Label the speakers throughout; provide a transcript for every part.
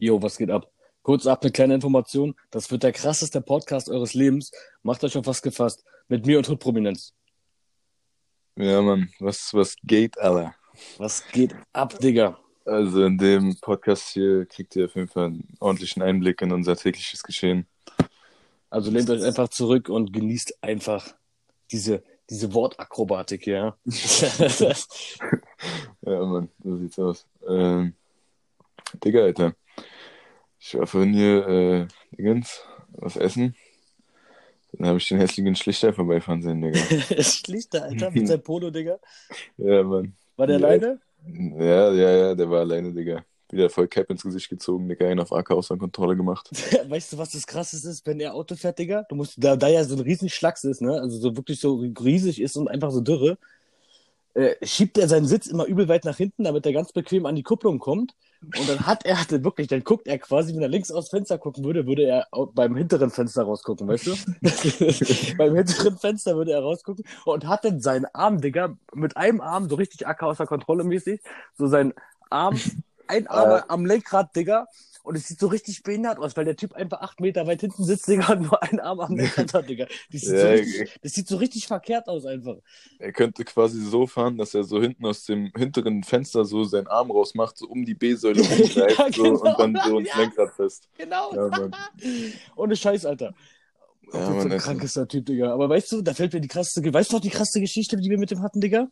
Speaker 1: Jo, was geht ab? Kurz ab eine kleine Information. Das wird der krasseste Podcast eures Lebens. Macht euch auf was gefasst. Mit mir und Hood Prominenz.
Speaker 2: Ja, Mann, was, was geht, Alter?
Speaker 1: Was geht ab, Digga?
Speaker 2: Also in dem Podcast hier kriegt ihr auf jeden Fall einen ordentlichen Einblick in unser tägliches Geschehen.
Speaker 1: Also lehnt euch einfach zurück und genießt einfach diese, diese Wortakrobatik, ja.
Speaker 2: Ja, Mann, so sieht's aus. Ähm, Digga, Alter. Ich war vorhin hier, äh, Dingens, was essen. Dann habe ich den hässlichen Schlichter vorbeifahren sehen, Digga.
Speaker 1: Schlichter, Alter, mit seinem Polo, Digga.
Speaker 2: Ja, Mann.
Speaker 1: War der
Speaker 2: Ja.
Speaker 1: alleine?
Speaker 2: Ja, ja, ja, der war alleine, Digga. Wieder voll Cap ins Gesicht gezogen, Digga, einen auf AK außer Kontrolle gemacht.
Speaker 1: Weißt du, was das krasseste ist, wenn er Auto fährt, Digga? Du musst, da, da ja so ein riesen Schlacks ist, ne? Also so wirklich so riesig ist und einfach so dürre, äh, schiebt er seinen Sitz immer übel weit nach hinten, damit er ganz bequem an die Kupplung kommt. Und dann hat er, hatte wirklich, dann guckt er quasi, wenn er links aus Fenster gucken würde, würde er beim hinteren Fenster rausgucken, weißt du? beim hinteren Fenster würde er rausgucken und hat dann seinen Arm, Digga, mit einem Arm, so richtig AK außer Kontrolle mäßig, so seinen Arm, ein Arm am Lenkrad, Digga. Und es sieht so richtig behindert aus, weil der Typ einfach acht Meter weit hinten sitzt, Digga, und nur einen Arm am Lenkrad hat, Digga. Das sieht, so
Speaker 2: Ja,
Speaker 1: richtig, das sieht so richtig verkehrt aus einfach.
Speaker 2: Er könnte quasi so fahren, dass er so hinten aus dem hinteren Fenster so seinen Arm rausmacht, so um die B-Säule rumgreift
Speaker 1: Ja,
Speaker 2: so,
Speaker 1: genau.
Speaker 2: und dann so ins
Speaker 1: Ja.
Speaker 2: Lenkrad fest.
Speaker 1: Genau.
Speaker 2: Ja, Mann.
Speaker 1: Ohne Scheiß, Alter.
Speaker 2: Ja, Mann,
Speaker 1: ein
Speaker 2: das-
Speaker 1: krankester Typ, Digga. Aber weißt du, da fällt mir die krasseste, weißt du noch die krasseste Geschichte, die wir mit dem hatten, Digga?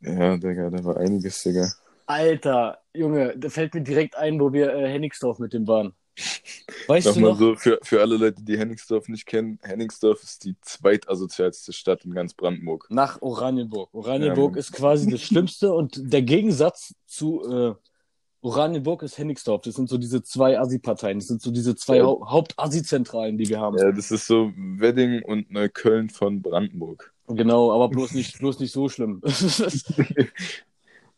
Speaker 2: Ja, Digga, da war einiges, Digga.
Speaker 1: Alter, Junge, da fällt mir direkt ein, wo wir äh, Hennigsdorf mit dem waren. Weißt du
Speaker 2: Nochmal
Speaker 1: noch?
Speaker 2: so, für, für alle Leute, die Henningsdorf nicht kennen, Henningsdorf ist die zweitasozialste Stadt in ganz Brandenburg.
Speaker 1: Nach Oranienburg. Oranienburg
Speaker 2: Ja,
Speaker 1: ist quasi das Schlimmste und der Gegensatz zu äh, Oranienburg ist Hennigsdorf. Das sind so diese zwei Assi-Parteien. Das sind so diese zwei
Speaker 2: Ja.
Speaker 1: Hau Haupt-Assi-Zentralen, die wir haben.
Speaker 2: Ja, das ist so Wedding und Neukölln von Brandenburg.
Speaker 1: Genau, aber bloß nicht, bloß nicht so schlimm.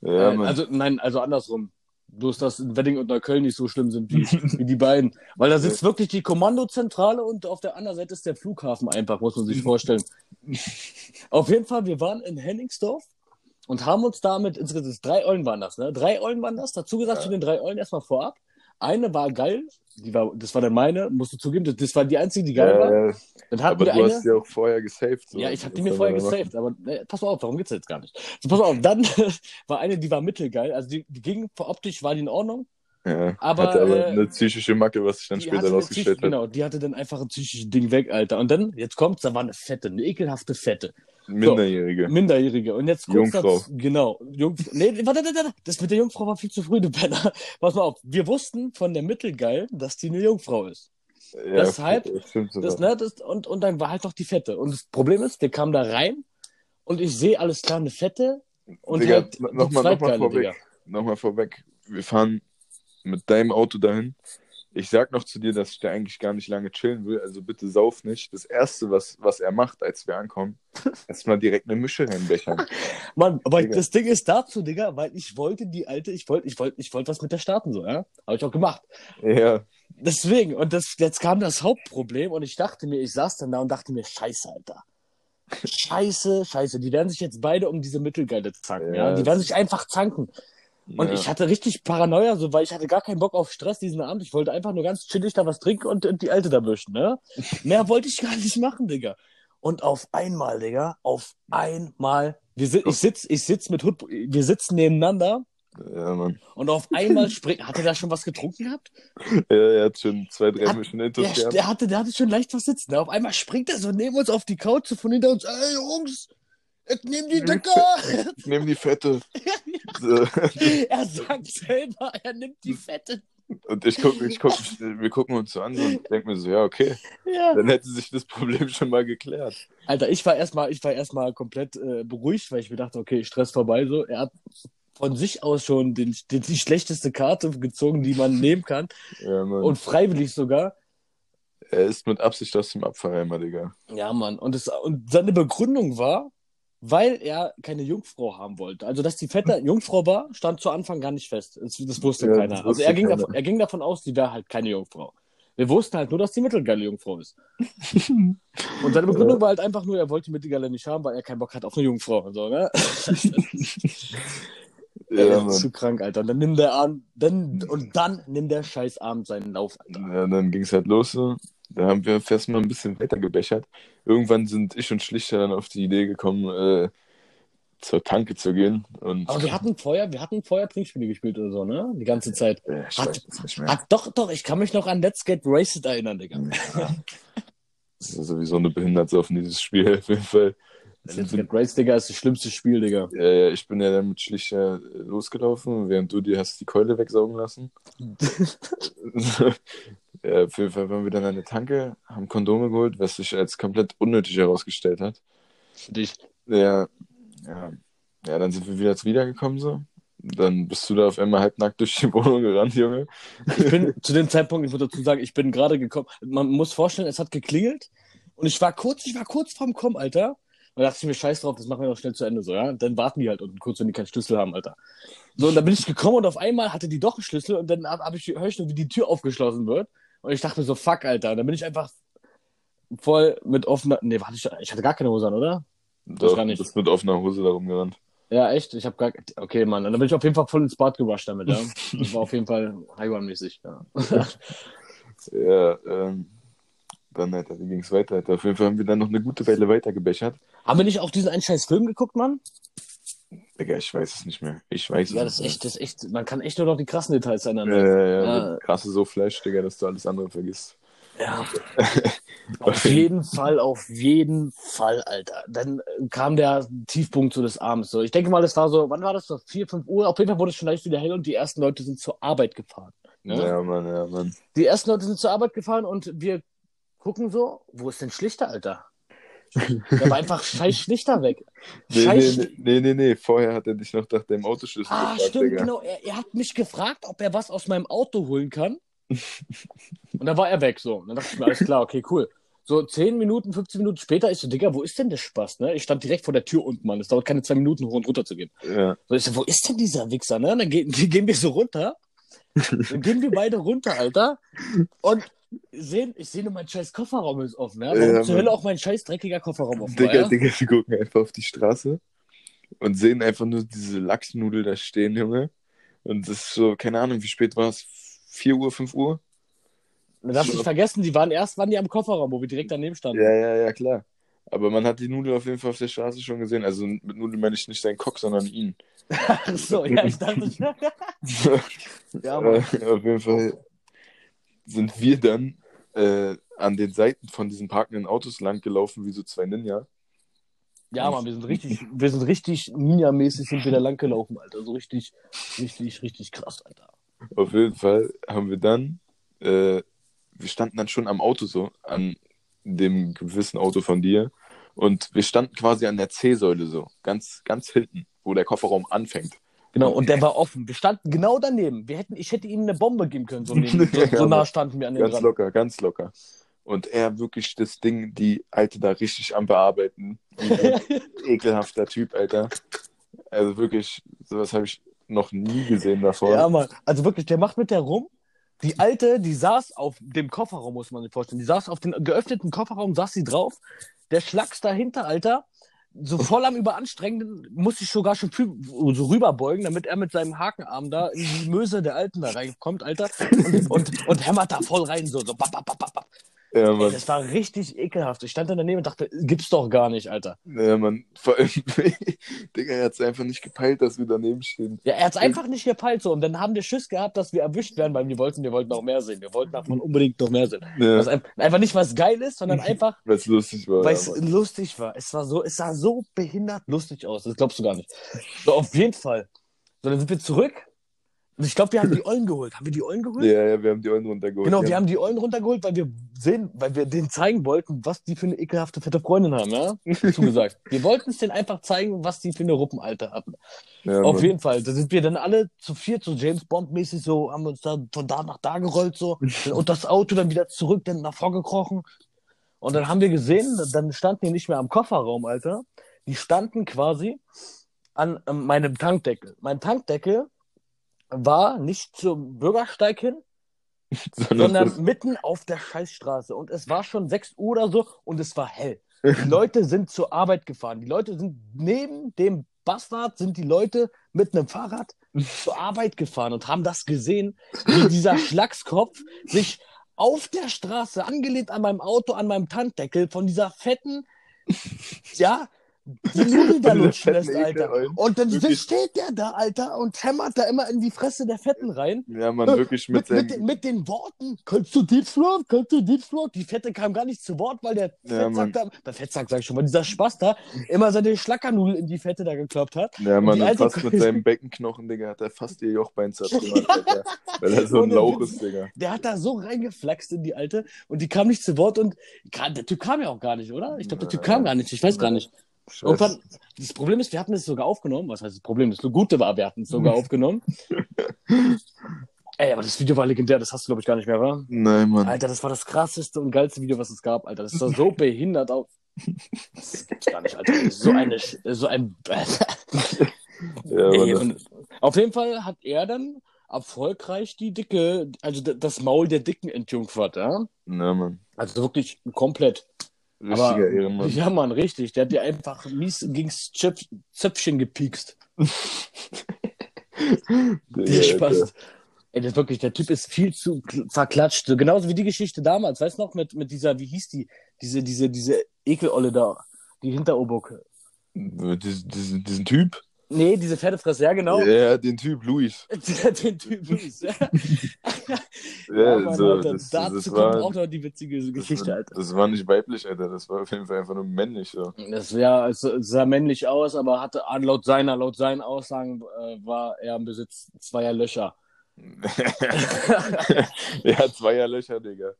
Speaker 2: Ja,
Speaker 1: Äh, also nein, also andersrum. Bloß, dass Wedding und Neukölln nicht so schlimm sind wie, wie die beiden. Weil da sitzt wirklich die Kommandozentrale und auf der anderen Seite ist der Flughafen einfach, muss man sich vorstellen. auf jeden Fall, wir waren in Henningsdorf und haben uns damit, insgesamt drei Eulen waren das, ne? Drei Eulen waren das, dazu gesagt
Speaker 2: Ja.
Speaker 1: zu den drei Eulen erstmal vorab. Eine war geil, die war, das war dann meine, musst du zugeben, das, das war die einzige, die geil war.
Speaker 2: ja, ja.
Speaker 1: Dann hatten
Speaker 2: Aber
Speaker 1: wir
Speaker 2: du
Speaker 1: eine.
Speaker 2: hast ja auch vorher gesaved. So.
Speaker 1: Ja, ich habe die mir vorher gesaved, aber äh, pass mal auf, darum geht's jetzt gar nicht. So, pass mal auf, dann war eine, die war mittelgeil, also die, die ging optisch war die in Ordnung.
Speaker 2: Ja,
Speaker 1: Aber,
Speaker 2: hatte aber
Speaker 1: äh,
Speaker 2: eine psychische Macke, was sich dann
Speaker 1: Die
Speaker 2: später rausgestellt hat.
Speaker 1: Genau, die hatte dann einfach ein psychisches Ding weg, Alter. Und dann, jetzt kommt's, da war eine fette, eine ekelhafte Fette.
Speaker 2: Minderjährige.
Speaker 1: Minderjährige. Und jetzt kurz
Speaker 2: Jungfrau.
Speaker 1: dazu- genau. Jungfrau. Nee, warte, warte, warte. Das mit der Jungfrau war viel zu früh, du Penner. Pass mal auf. Wir wussten von der Mittelgeil, dass die eine Jungfrau ist.
Speaker 2: Ja,
Speaker 1: Deshalb,
Speaker 2: sogar.
Speaker 1: Das, ne, das, und, und dann war halt noch die Fette. Und das Problem ist, wir kamen da rein und ich sehe alles klar, eine Fette und
Speaker 2: Digga,
Speaker 1: halt
Speaker 2: no-
Speaker 1: die
Speaker 2: noch vorweg. Nochmal vorweg. Wir fahren mit deinem Auto dahin. Ich sag noch zu dir, dass ich da eigentlich gar nicht lange chillen will, also bitte sauf nicht. Das Erste, was, was er macht, als wir ankommen, erstmal direkt eine Mische reinbechern.
Speaker 1: Mann, aber
Speaker 2: Digga.
Speaker 1: das Ding ist dazu, Digga, weil ich wollte die alte, ich wollte, ich wollte, ich wollte was mit der starten, so, ja. Habe ich auch gemacht.
Speaker 2: Ja,
Speaker 1: Deswegen, und das, jetzt kam das Hauptproblem und ich dachte mir, ich saß dann da und dachte mir, scheiße, Alter. Scheiße, scheiße, die werden sich jetzt beide um diese Mittelgeile zanken, ja.
Speaker 2: Ja,
Speaker 1: Die werden sich einfach zanken. Und
Speaker 2: ja.
Speaker 1: ich hatte richtig Paranoia, so, weil ich hatte gar keinen Bock auf Stress diesen Abend. Ich wollte einfach nur ganz chillig da was trinken und, und die Alte da wischen, ne? Mehr wollte ich gar nicht machen, Digga. Und auf einmal, Digga, auf einmal, wir si ich sitz, ich sitz mit Hut, wir sitzen nebeneinander
Speaker 2: ja, Mann.
Speaker 1: und auf einmal springt, hat er da schon was getrunken gehabt?
Speaker 2: Ja, er hat schon zwei, drei Mischen
Speaker 1: Der,
Speaker 2: Intus gehabt.
Speaker 1: der hatte, der hatte schon leicht was sitzen. Auf einmal springt er so neben uns auf die Couch so von hinter uns, ey Jungs, ich nehm die Dicker!
Speaker 2: Ich nehme die Fette.
Speaker 1: Er sagt selber, er nimmt die Fette.
Speaker 2: Und ich guck, ich guck, wir gucken uns so an und denken mir so, ja, okay,
Speaker 1: Ja.
Speaker 2: dann hätte sich das Problem schon mal geklärt.
Speaker 1: Alter, ich war erstmal, ich war erstmal komplett äh, beruhigt, weil ich mir dachte, okay, Stress vorbei so. Er hat von sich aus schon den, den, die schlechteste Karte gezogen, die man nehmen kann.
Speaker 2: Ja.
Speaker 1: Und freiwillig sogar.
Speaker 2: er ist mit Absicht aus dem Abfallheimer, Digga.
Speaker 1: Ja, Mann. Und, es, und seine Begründung war, weil er keine Jungfrau haben wollte. Also, dass die Fette Jungfrau war, stand zu Anfang gar nicht fest. Das, das wusste
Speaker 2: Ja,
Speaker 1: keiner.
Speaker 2: das
Speaker 1: also,
Speaker 2: wusste
Speaker 1: er ging,
Speaker 2: keiner.
Speaker 1: Davon, er ging davon aus, die wäre halt keine Jungfrau. Wir wussten halt nur, dass die mittelgeile Jungfrau ist. Und seine Begründung war halt einfach nur, er wollte die mittelgeile nicht haben, weil er keinen Bock hat auf eine Jungfrau und so, ne?
Speaker 2: Ja, Mann.
Speaker 1: zu krank, Alter. Und dann nimmt der Abend, dann, und dann nimmt der scheiß Abend seinen Lauf, Alter.
Speaker 2: Ja, dann ging es halt los so. Da haben wir fast mal ein bisschen weiter gebechert. Irgendwann sind ich und Schlichter dann auf die Idee gekommen, äh, zur Tanke zu gehen. Und
Speaker 1: Aber wir hatten vorher, wir hatten vorher Trinkspiele gespielt oder so, ne? Die ganze Zeit.
Speaker 2: äh, ich
Speaker 1: hat-
Speaker 2: nicht mehr.
Speaker 1: Ach, doch, doch, ich kann mich noch an Let's Get Raced erinnern, Digga.
Speaker 2: Das ist sowieso eine Behinderte auf dieses Spiel, auf jeden Fall.
Speaker 1: Let's Get Raced, Digga, ist das schlimmste Spiel, Digga.
Speaker 2: Äh, ich bin ja dann mit Schlichter äh, losgelaufen, während du dir hast die Keule wegsaugen lassen. ja, auf jeden Fall waren wir dann an der Tanke, haben Kondome geholt, was sich als komplett unnötig herausgestellt hat.
Speaker 1: Für dich.
Speaker 2: Ja, ja, ja, dann sind wir wieder wiedergekommen so. Dann bist du da auf einmal halbnackt durch die Wohnung gerannt, Junge.
Speaker 1: Ich bin zu dem Zeitpunkt, ich muss dazu sagen, ich bin gerade gekommen. Man muss vorstellen, es hat geklingelt und ich war kurz, ich war kurz vorm Kommen, Alter. Und da dachte ich mir, scheiß drauf, das machen wir noch schnell zu Ende, so, ja. Dann warten die halt unten kurz, wenn die keinen Schlüssel haben, Alter. So, und dann bin ich gekommen und auf einmal hatte die doch einen Schlüssel und dann hab, hab ich, höre ich nur, wie die Tür aufgeschlossen wird. Und ich dachte so, fuck, Alter. Und dann bin ich einfach voll mit offener, nee, warte, ich, hatte gar keine Hose an, oder?
Speaker 2: Doch,
Speaker 1: gar nicht.
Speaker 2: Du bist mit offener Hose da rumgerannt.
Speaker 1: Ja, echt? Ich habe gar, okay, Mann. Und dann bin ich auf jeden Fall voll ins Bad gerusht damit, ja. Das war auf jeden Fall Highwan-mäßig, ja.
Speaker 2: Ja, ähm, dann, Alter, wie ging's weiter, Alter? Auf jeden Fall haben wir dann noch eine gute Weile weiter gebechert.
Speaker 1: Haben wir nicht auch diesen einen scheiß Film geguckt, Mann?
Speaker 2: Digga, ich weiß es nicht mehr. Ich weiß
Speaker 1: Ja,
Speaker 2: es
Speaker 1: das ist
Speaker 2: nicht
Speaker 1: echt, das ist echt, man kann echt nur noch die krassen Details
Speaker 2: mehr.
Speaker 1: erinnern.
Speaker 2: Äh, ja,
Speaker 1: Ja.
Speaker 2: ja. Krasse so Fleisch, Digga, dass du alles andere vergisst.
Speaker 1: Ja. auf jeden Fall, auf jeden Fall, Alter. Dann kam der Tiefpunkt so des Abends. So. Ich denke mal, das war so, wann war das so? 4, 5 Uhr? Auf jeden Fall wurde es schon leicht wieder hell und die ersten Leute sind zur Arbeit gefahren.
Speaker 2: Ja,
Speaker 1: Ja.
Speaker 2: Mann, ja, Mann.
Speaker 1: Die ersten Leute sind zur Arbeit gefahren und wir gucken so, wo ist denn Schlichter, Alter? Der war einfach scheiß Schlichter weg.
Speaker 2: Nee,
Speaker 1: Scheiß
Speaker 2: nee, nee, nee, nee, vorher hat er dich noch nach dem Autoschlüssel
Speaker 1: Ah,
Speaker 2: gefragt,
Speaker 1: stimmt,
Speaker 2: Digga.
Speaker 1: genau. Er, er hat mich gefragt, ob er was aus meinem Auto holen kann. Und dann war er weg, so. Und dann dachte ich mir, alles klar, okay, cool. So 10 Minuten, 15 Minuten später, ich so, Digga, wo ist denn der Spaß, ne? Ich stand direkt vor der Tür unten, Mann. Es dauert keine zwei Minuten, hoch und runter zu gehen.
Speaker 2: Ja,
Speaker 1: So, ich so, wo ist denn dieser Wichser, ne? Und dann gehen, gehen wir so runter. Dann gehen wir beide runter, Alter. Und sehen, ich sehe nur, mein scheiß Kofferraum ist offen, ja? Warum
Speaker 2: Ja,
Speaker 1: zur. Hölle auch mein scheiß dreckiger Kofferraum offen war,
Speaker 2: Digga,
Speaker 1: ja?
Speaker 2: Digga, wir gucken einfach auf die Straße und sehen einfach nur diese Lachsnudel da stehen, Junge. Und das ist so, keine Ahnung, wie spät war es? 4 Uhr, 5 Uhr?
Speaker 1: Man darf nicht vergessen, die waren erst, waren die am Kofferraum, wo wir direkt daneben standen.
Speaker 2: Ja, ja, ja, klar. Aber man hat die Nudel auf jeden Fall auf der Straße schon gesehen. Also mit Nudel meine ich nicht seinen Cock, sondern ihn.
Speaker 1: Ach so, ja, ich dachte, ja,
Speaker 2: Aber auf jeden Fall sind wir dann äh, an den Seiten von diesen parkenden Autos lang gelaufen, wie so zwei Ninja.
Speaker 1: Ja, Mann, wir sind richtig, wir sind richtig Ninja-mäßig sind wir da lang gelaufen, Alter. So richtig, richtig, richtig krass, Alter.
Speaker 2: Auf jeden Fall haben wir dann, äh, wir standen dann schon am Auto so, an dem gewissen Auto von dir. Und wir standen quasi an der C-Säule so, ganz, ganz hinten, wo der Kofferraum anfängt.
Speaker 1: Genau, und der war offen. Wir standen genau daneben. Wir hätten, ich hätte ihm eine Bombe geben können, so, neben, so, so nah standen wir an den
Speaker 2: Ganz
Speaker 1: dran.
Speaker 2: locker, ganz locker. Und er wirklich das Ding, die Alte da richtig am Bearbeiten. Ekelhafter Typ, Alter. Also wirklich, sowas habe ich noch nie gesehen davor.
Speaker 1: Ja, Mann. Also wirklich, der macht mit der rum. Die Alte, die saß auf dem Kofferraum, muss man sich vorstellen. Die saß auf dem geöffneten Kofferraum, saß sie drauf. Der Schlacks dahinter, Alter, so voll am Überanstrengen, muss ich sogar schon viel, so rüberbeugen, damit er mit seinem Hakenarm da in die Möse der Alten da reinkommt, Alter. Und, und, und hämmert da voll rein, so, so, bap, bap, bap, bap,
Speaker 2: Ja,
Speaker 1: Ey,
Speaker 2: Mann.
Speaker 1: das war richtig ekelhaft. Ich stand dann daneben und dachte, gibt's doch gar nicht, Alter.
Speaker 2: Ja, Mann. Vor allem, Digga, er hat es einfach nicht gepeilt, dass wir daneben stehen.
Speaker 1: Ja, er hat's einfach nicht gepeilt so. Und dann haben wir Schiss gehabt, dass wir erwischt werden, weil wir wollten, wir wollten noch mehr sehen. Wir wollten davon unbedingt noch mehr sehen.
Speaker 2: Ja,
Speaker 1: Was ein, einfach nicht was geil ist, sondern einfach,
Speaker 2: weil es lustig war.
Speaker 1: weil
Speaker 2: ja,
Speaker 1: es lustig war. Es war so, es sah so behindert lustig aus. Das glaubst du gar nicht. So, auf jeden Fall. So, dann sind wir zurück. Ich glaube, wir haben die Ollen geholt. Haben wir die Ollen geholt?
Speaker 2: ja, ja, wir haben die Eulen runtergeholt.
Speaker 1: Genau,
Speaker 2: ja.
Speaker 1: wir haben die Ollen runtergeholt, weil wir sehen, weil wir denen zeigen wollten, was die für eine ekelhafte fette Freundin haben, ja? Dazu gesagt. Wir wollten es denen einfach zeigen, was die für eine Ruppenalte hatten.
Speaker 2: ja,
Speaker 1: Auf
Speaker 2: Mann.
Speaker 1: jeden Fall. Da sind wir dann alle zu viert, so James Bond-mäßig, so, haben uns da von da nach da gerollt, so. Und das Auto dann wieder zurück, dann nach vorgekrochen. Und dann haben wir gesehen, dann standen die nicht mehr am Kofferraum, Alter. Die standen quasi an ähm, meinem Tankdeckel. Mein Tankdeckel war nicht zum Bürgersteig hin,
Speaker 2: Sondern
Speaker 1: mitten auf der Scheißstraße. Und es war schon 6 Uhr oder so und es war hell. Die Leute sind zur Arbeit gefahren. Die Leute sind neben dem Bastard sind die Leute mit einem Fahrrad zur Arbeit gefahren und haben das gesehen, wie dieser Schlagskopf sich auf der Straße, angelehnt an meinem Auto, an meinem Tanddeckel, von dieser fetten, ja, die Nudel da lutschen lässt, Alter. Und dann
Speaker 2: Wirklich.
Speaker 1: steht der da, Alter, und hämmert da immer in die Fresse der Fetten rein.
Speaker 2: Ja, man, wirklich mit,
Speaker 1: Mit, mit, den, mit den Worten, kannst du Deep Throat, kannst du Deep Throat? Die Fette kam gar nicht zu Wort, weil der
Speaker 2: Ja,
Speaker 1: Fettsack da, der Fettsack sag ich schon mal, dieser Spaß da, immer seine Schlackernudel in die Fette da gekloppt hat.
Speaker 2: Ja, man, und fast mit seinem Beckenknochen, Digga, hat er fast ihr Jochbein zertrümmert, Alter. Weil er so ein Lauch ist, Digga.
Speaker 1: Der hat da so reingeflaxt in die Alte und die kam nicht zu Wort und der Typ kam ja auch gar nicht, oder? Ich glaube, der Typ kam gar nicht, ich weiß gar nicht. Irgendwann, das Problem ist, wir hatten es sogar aufgenommen. Was heißt das Problem? Das Gute war, wir hatten es sogar aufgenommen. Ey, aber das Video war legendär, das hast du, glaube ich, gar nicht mehr, oder?
Speaker 2: Nein, Mann.
Speaker 1: Alter, das war das krasseste und geilste Video, was es gab, Alter. Das sah so behindert aus. Das gibt's gar nicht, Alter. So eine, so ein.
Speaker 2: Ja,
Speaker 1: Ey, auf jeden Fall hat er dann erfolgreich die Dicke, also das Maul der Dicken entjungfert, ja?
Speaker 2: Na, Mann.
Speaker 1: Also wirklich komplett.
Speaker 2: Richtiger
Speaker 1: Aber,
Speaker 2: Ehrenmann.
Speaker 1: ja, Mann, richtig. Der hat dir einfach mies gegens Zöpf Zöpfchen gepiekst. Der Spaß. Ey, das ist wirklich, der Typ ist viel zu kl- verklatscht. So, genauso wie die Geschichte damals. Weißt du noch, mit, mit dieser, wie hieß die? Diese, diese, diese Ekelolle da. Die Hinteroburg.
Speaker 2: Diesen, diesen, diesen Typ?
Speaker 1: Nee, diese Pferdefresse, ja, genau.
Speaker 2: Ja, den Typ, Luis.
Speaker 1: Den Typ Luis. Ja,
Speaker 2: Ja,
Speaker 1: Mann,
Speaker 2: so,
Speaker 1: Alter.
Speaker 2: das,
Speaker 1: Dazu
Speaker 2: das,
Speaker 1: kommt
Speaker 2: war,
Speaker 1: auch noch die witzige Geschichte,
Speaker 2: das,
Speaker 1: Alter.
Speaker 2: das war nicht weiblich, Alter. Das war auf jeden Fall einfach nur männlich. So.
Speaker 1: Das ja, es sah männlich aus, aber hatte laut seiner, laut seinen Aussagen äh, war er im Besitz zweier Löcher.
Speaker 2: ja, zweier Löcher, Digga.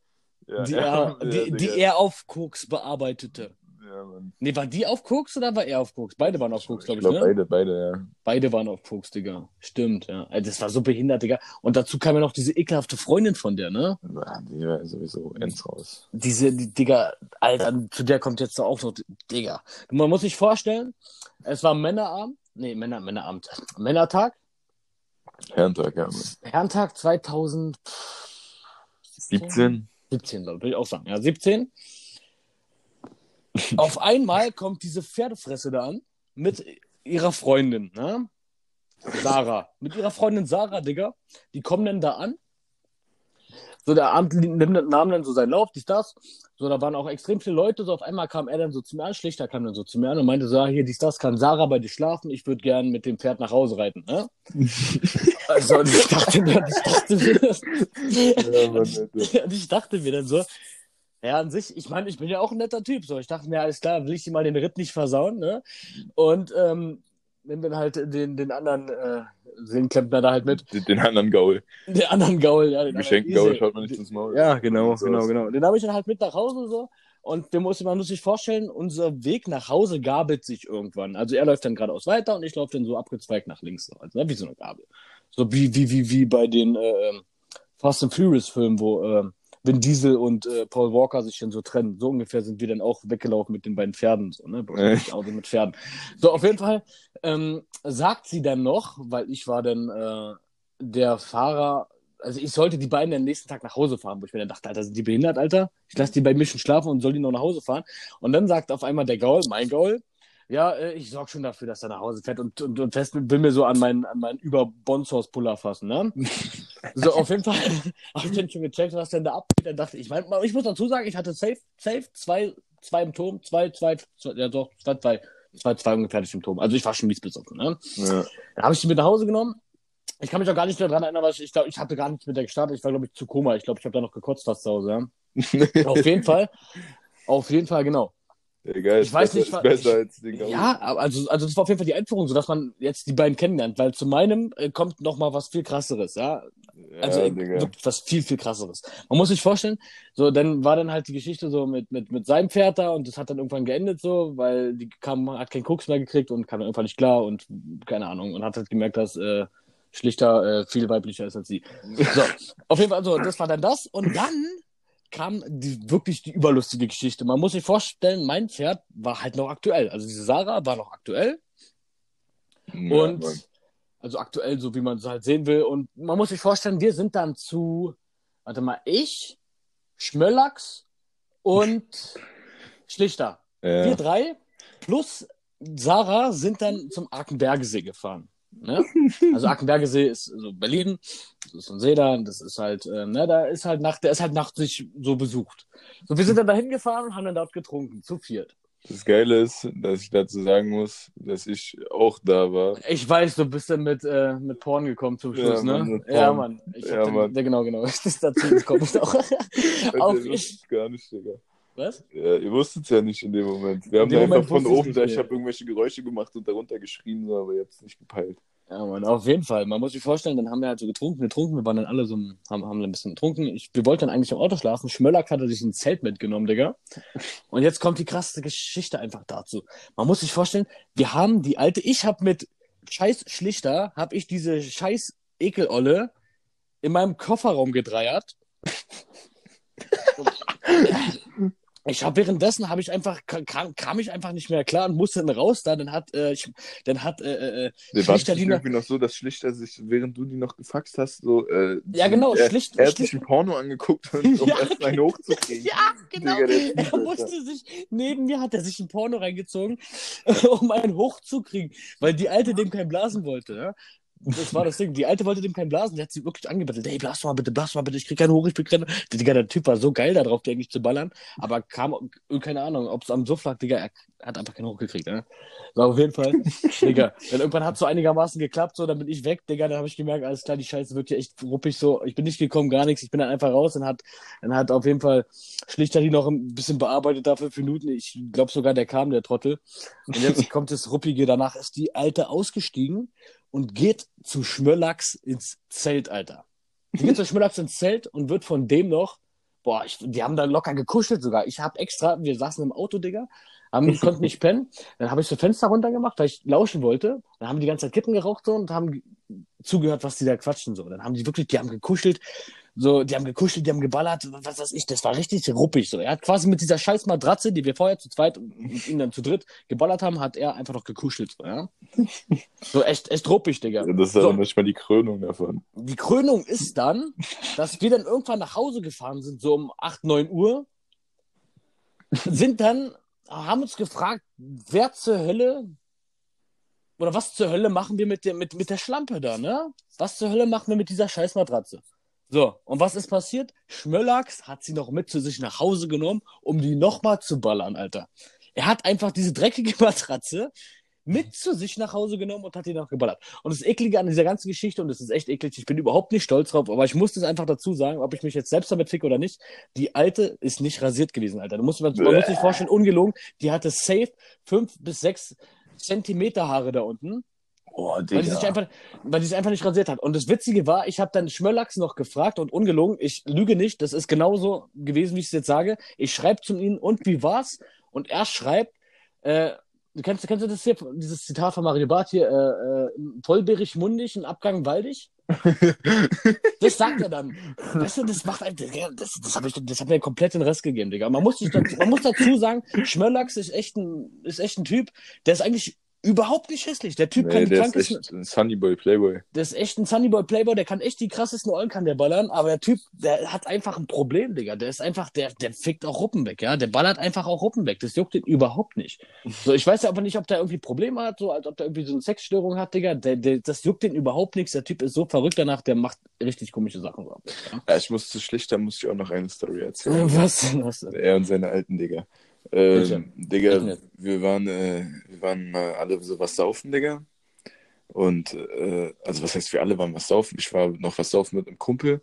Speaker 2: Ja,
Speaker 1: die,
Speaker 2: ja,
Speaker 1: er,
Speaker 2: ja,
Speaker 1: die, die
Speaker 2: Digga.
Speaker 1: er auf Koks bearbeitete.
Speaker 2: Ja, Mann.
Speaker 1: Nee, war die auf Koks oder war er auf Koks? Beide waren auf Koks, glaube ich,
Speaker 2: glaub,
Speaker 1: ne?
Speaker 2: beide, beide, ja.
Speaker 1: Beide waren auf Koks, Digga. Stimmt, ja. Das war so behindert, Digga. Und dazu kam ja noch diese ekelhafte Freundin von der, ne?
Speaker 2: Ja, Die war sowieso ends raus.
Speaker 1: Diese, die, Digga, Alter, zu der kommt jetzt auch noch, Digga. Man muss sich vorstellen, es war Männerabend, nee, Männer, Männerabend, Männertag,
Speaker 2: Herrentag, ja, Mann.
Speaker 1: Herrentag 2017,
Speaker 2: 17?
Speaker 1: 17, würde ich auch sagen, ja, 17. Auf einmal kommt diese Pferdefresse da an mit ihrer Freundin, ne? Sarah. Mit ihrer Freundin Sarah, Digga. Die kommen dann da an. So, der Abend nimmt- nahm dann so seinen Lauf, dies, das. So, da waren auch extrem viele Leute. So, auf einmal kam er dann so zu mir an, Schlichter kam dann so zu mir an und meinte so, ja, hier, dies, das, kann Sarah bei dir schlafen? Ich würde gern mit dem Pferd nach Hause reiten, ne? also, und ich dachte mir, ich dachte mir, ich dachte mir dann so, ja, an sich, ich meine, ich bin ja auch ein netter Typ. So, ich dachte mir, alles klar, will ich dir mal den Ritt nicht versauen, ne? Und ähm, nimm dann halt den, den anderen äh, Seelenklempner da halt mit.
Speaker 2: Den, den anderen Gaul.
Speaker 1: Den anderen Gaul, ja. Den
Speaker 2: Geschenkten Gaul schaut man nicht ins Maul.
Speaker 1: Ja, genau,
Speaker 2: So
Speaker 1: genau, genau. Den habe ich dann halt mit nach Hause so. Und wir muss, man muss sich vorstellen, unser Weg nach Hause gabelt sich irgendwann. Also er läuft dann geradeaus weiter und ich laufe dann so abgezweigt nach links. So. Also ne, wie so eine Gabel. So wie, wie, wie, wie bei den äh, Fast and Furious Filmen, wo äh, Vin Diesel und äh, Paul Walker sich dann so trennen. So ungefähr sind wir dann auch weggelaufen mit den beiden Pferden. So, ne?
Speaker 2: Äh.
Speaker 1: Auto mit Pferden. So, auf jeden Fall ähm, sagt sie dann noch, weil ich war dann äh, der Fahrer, also ich sollte die beiden am nächsten Tag nach Hause fahren, wo ich mir dann dachte, Alter, sind die behindert, Alter? Ich lasse die bei mir schon schlafen und soll die noch nach Hause fahren. Und dann sagt auf einmal der Gaul, mein Gaul, ja, äh, ich sorge schon dafür, dass er nach Hause fährt und, und, und fest will mir so an meinen, an meinen Über-Bonshaus-Puller fassen, ne? so, auf jeden Fall habe ich schon gecheckt, was denn da abgeht. Dann dachte ich, ich, mein, ich muss dazu sagen, ich hatte safe, safe zwei, zwei im Turm, zwei, zwei, zwei ja doch, zwei, zwei, zwei, zwei ungefähr im Turm. Also ich war schon mies besoffen, ne?
Speaker 2: Ja.
Speaker 1: Dann habe ich die mit nach Hause genommen. Ich kann mich auch gar nicht mehr daran erinnern, weil ich, ich glaube, ich hatte gar nichts mit der gestartet. Ich war, glaube ich, zu Koma. Ich glaube, ich habe da noch gekotzt fast zu Hause. Ja? Auf jeden Fall. Auf jeden Fall, genau.
Speaker 2: Egal,
Speaker 1: Ich
Speaker 2: ist
Speaker 1: weiß
Speaker 2: besser,
Speaker 1: nicht,
Speaker 2: besser als den.
Speaker 1: Ja, aber also, also das war auf jeden Fall die Einführung, sodass man jetzt die beiden kennenlernt, weil zu meinem äh, kommt noch mal was viel krasseres, ja.
Speaker 2: Ja,
Speaker 1: Also äh,
Speaker 2: Digga.
Speaker 1: wirklich was viel, viel krasseres. Man muss sich vorstellen, so, dann war dann halt die Geschichte so mit, mit, mit seinem Pferd da und das hat dann irgendwann geendet so, weil die kam, hat keinen Koks mehr gekriegt und kam dann irgendwann nicht klar und keine Ahnung und hat halt gemerkt, dass äh, Schlichter äh, viel weiblicher ist als sie. So, auf jeden Fall, so, das war dann das und dann kam die, wirklich die überlustige Geschichte. Man muss sich vorstellen, mein Pferd war halt noch aktuell. Also diese Sarah war noch aktuell
Speaker 2: Ja,
Speaker 1: und
Speaker 2: Mann.
Speaker 1: also aktuell, so wie man es halt sehen will. Und man muss sich vorstellen, wir sind dann zu, warte mal, ich, Schmöllachs und Schlichter. Wir
Speaker 2: Ja.
Speaker 1: drei plus Sarah sind dann zum Arkenbergesee gefahren. Ne? Also Arkenbergesee ist so Berlin, das ist ein See da, das ist halt, äh, ne, da ist halt nach, der ist halt nachts sich so besucht. So, wir sind dann dahin gefahren und haben dann dort getrunken, zu viert.
Speaker 2: Das Geile ist, dass ich dazu sagen muss, dass ich auch da war.
Speaker 1: Ich weiß, du bist dann mit, äh, mit Porn gekommen zum Schluss,
Speaker 2: Ja,
Speaker 1: ne?
Speaker 2: Mann, mit
Speaker 1: ja. Mann. Ich
Speaker 2: Ja, Mann.
Speaker 1: Ja, genau, genau. Das dazu gekommen auch. Auf,
Speaker 2: ihr
Speaker 1: ich,
Speaker 2: gar nicht, Digga.
Speaker 1: Was?
Speaker 2: Ja, ihr wusstet es ja nicht in dem Moment. Wir haben da einfach von oben da, ich habe irgendwelche Geräusche gemacht und darunter geschrien, so, aber ihr habt es nicht gepeilt.
Speaker 1: Ja, Mann, auf jeden Fall. Man muss sich vorstellen, dann haben wir halt so getrunken, getrunken, wir waren dann alle so, haben, haben ein bisschen getrunken. Ich, wir wollten dann eigentlich im Auto schlafen. Schmöllack hatte sich ein Zelt mitgenommen, Digga. Und jetzt kommt die krasseste Geschichte einfach dazu. Man muss sich vorstellen, wir haben die alte, ich habe mit scheiß Schlichter, habe ich diese scheiß Ekelolle in meinem Kofferraum gedreiert. Ich habe währenddessen habe ich einfach kam, kam ich einfach nicht mehr klar und musste dann raus da. Dann hat äh, ich, dann hat äh, äh,
Speaker 2: waren
Speaker 1: Schlichter, die noch,
Speaker 2: irgendwie noch so, dass Schlichter sich, während du die noch gefaxt hast, so äh,
Speaker 1: Ja, genau,
Speaker 2: er,
Speaker 1: schlicht-
Speaker 2: er hat sich ein Porno angeguckt, und, um
Speaker 1: Ja,
Speaker 2: erst einen hochzukriegen.
Speaker 1: Ja, genau.
Speaker 2: Digga,
Speaker 1: er musste sich, neben mir hat er sich ein Porno reingezogen, um einen hochzukriegen, weil die Alte dem kein Blasen wollte. Ja? Das war das Ding. Die Alte wollte dem keinen blasen, die hat sie wirklich angebettelt. Hey, blas mal bitte, blas mal bitte, ich krieg keinen hoch, ich krieg keinen. Digga, der Typ war so geil darauf, die eigentlich zu ballern, aber kam, keine Ahnung, ob es am Suff lag, Digga, er hat einfach keinen hochgekriegt, ne? So, auf jeden Fall, Digga. Dann irgendwann hat so einigermaßen geklappt, so, dann bin ich weg, Digga, dann habe ich gemerkt, alles klar, die Scheiße wird hier echt ruppig, so, ich bin nicht gekommen, gar nichts, ich bin dann einfach raus und hat, dann hat auf jeden Fall Schlichter die noch ein bisschen bearbeitet da fünf Minuten. Ich glaube sogar, der kam, der Trottel. Und jetzt kommt das Ruppige. Danach ist die Alte ausgestiegen und geht zu Schmöllachs ins Zelt, Alter. Die geht zu Schmöllachs ins Zelt und wird von dem noch, boah, ich, die haben da locker gekuschelt sogar. Ich habe extra, wir saßen im Auto, Digga, haben, konnten nicht pennen. Dann habe ich so Fenster runtergemacht, weil ich lauschen wollte. Dann haben die ganze Zeit Kippen geraucht so und haben zugehört, was die da quatschen so. Dann haben die wirklich, die haben gekuschelt, so, die haben gekuschelt, die haben geballert, was weiß ich, das war richtig ruppig so. Er hat quasi mit dieser scheiß Matratze, die wir vorher zu zweit und ihn dann zu dritt geballert haben, hat er einfach noch gekuschelt, so, ja. So echt, echt ruppig, Digga.
Speaker 2: Ja, das ist
Speaker 1: So.
Speaker 2: aber manchmal die Krönung davon.
Speaker 1: Die Krönung ist dann, dass wir dann irgendwann nach Hause gefahren sind, so um 8, 9 Uhr, sind dann, haben uns gefragt, wer zur Hölle oder was zur Hölle machen wir mit der, mit, mit der Schlampe da, ne? Was zur Hölle machen wir mit dieser scheiß Matratze? So, und was ist passiert? Schmöllax hat sie noch mit zu sich nach Hause genommen, um die nochmal zu ballern, Alter. Er hat einfach diese dreckige Matratze mit zu sich nach Hause genommen und hat die noch geballert. Und das Eklige an dieser ganzen Geschichte, und das ist echt eklig, ich bin überhaupt nicht stolz drauf, aber ich muss das einfach dazu sagen, ob ich mich jetzt selbst damit ficke oder nicht, die alte ist nicht rasiert gewesen, Alter. Du musst, man muss sich vorstellen, ungelogen, die hatte safe fünf bis sechs Zentimeter Haare da unten.
Speaker 2: Oh,
Speaker 1: Weil die, sich
Speaker 2: Digga.
Speaker 1: einfach, weil die sich einfach nicht rasiert hat. Und das Witzige war, ich habe dann Schmöllachs noch gefragt und ungelogen, ich lüge nicht, das ist genauso gewesen, wie ich es jetzt sage. Ich schreibe zu ihm, und wie war's? Und er schreibt, äh, du kennst, kennst du das hier, dieses Zitat von Mario Barth hier, äh, äh, vollbeerig mundig, ein Abgang waldig? Das sagt er dann. Weißt du, das macht das, das, hab ich, das hat mir komplett den Rest gegeben, Digga. Man muss, sich dazu, man muss dazu sagen, Schmöllachs ist echt ein, ist echt ein Typ, der ist eigentlich überhaupt nicht hässlich. Der Typ
Speaker 2: Nee,
Speaker 1: kann die
Speaker 2: der ist
Speaker 1: krankesten,
Speaker 2: echt ein Sunnyboy Playboy.
Speaker 1: der ist echt ein Sunnyboy Playboy, der kann echt die krassesten Eulen kann der ballern, aber der Typ, der hat einfach ein Problem, Digga. Der ist einfach, der, der fickt auch Ruppen weg, ja. Der ballert einfach auch Ruppen weg. Das juckt ihn überhaupt nicht. So, ich weiß ja aber nicht, ob der irgendwie Probleme hat, so als ob der irgendwie so eine Sexstörung hat, Digga. Der, der, das juckt ihn überhaupt nichts. Der Typ ist so verrückt danach, der macht richtig komische Sachen. So. Ja.
Speaker 2: Ja, ich muss zu schlichter, muss ich auch noch eine Story erzählen.
Speaker 1: Was denn? Was denn?
Speaker 2: Er und seine alten Digga. Ähm, Digga, wir waren, äh, wir waren mal alle so was saufen, Digga. Und, äh, also was heißt, wir alle waren was saufen. Ich war noch was saufen mit einem Kumpel,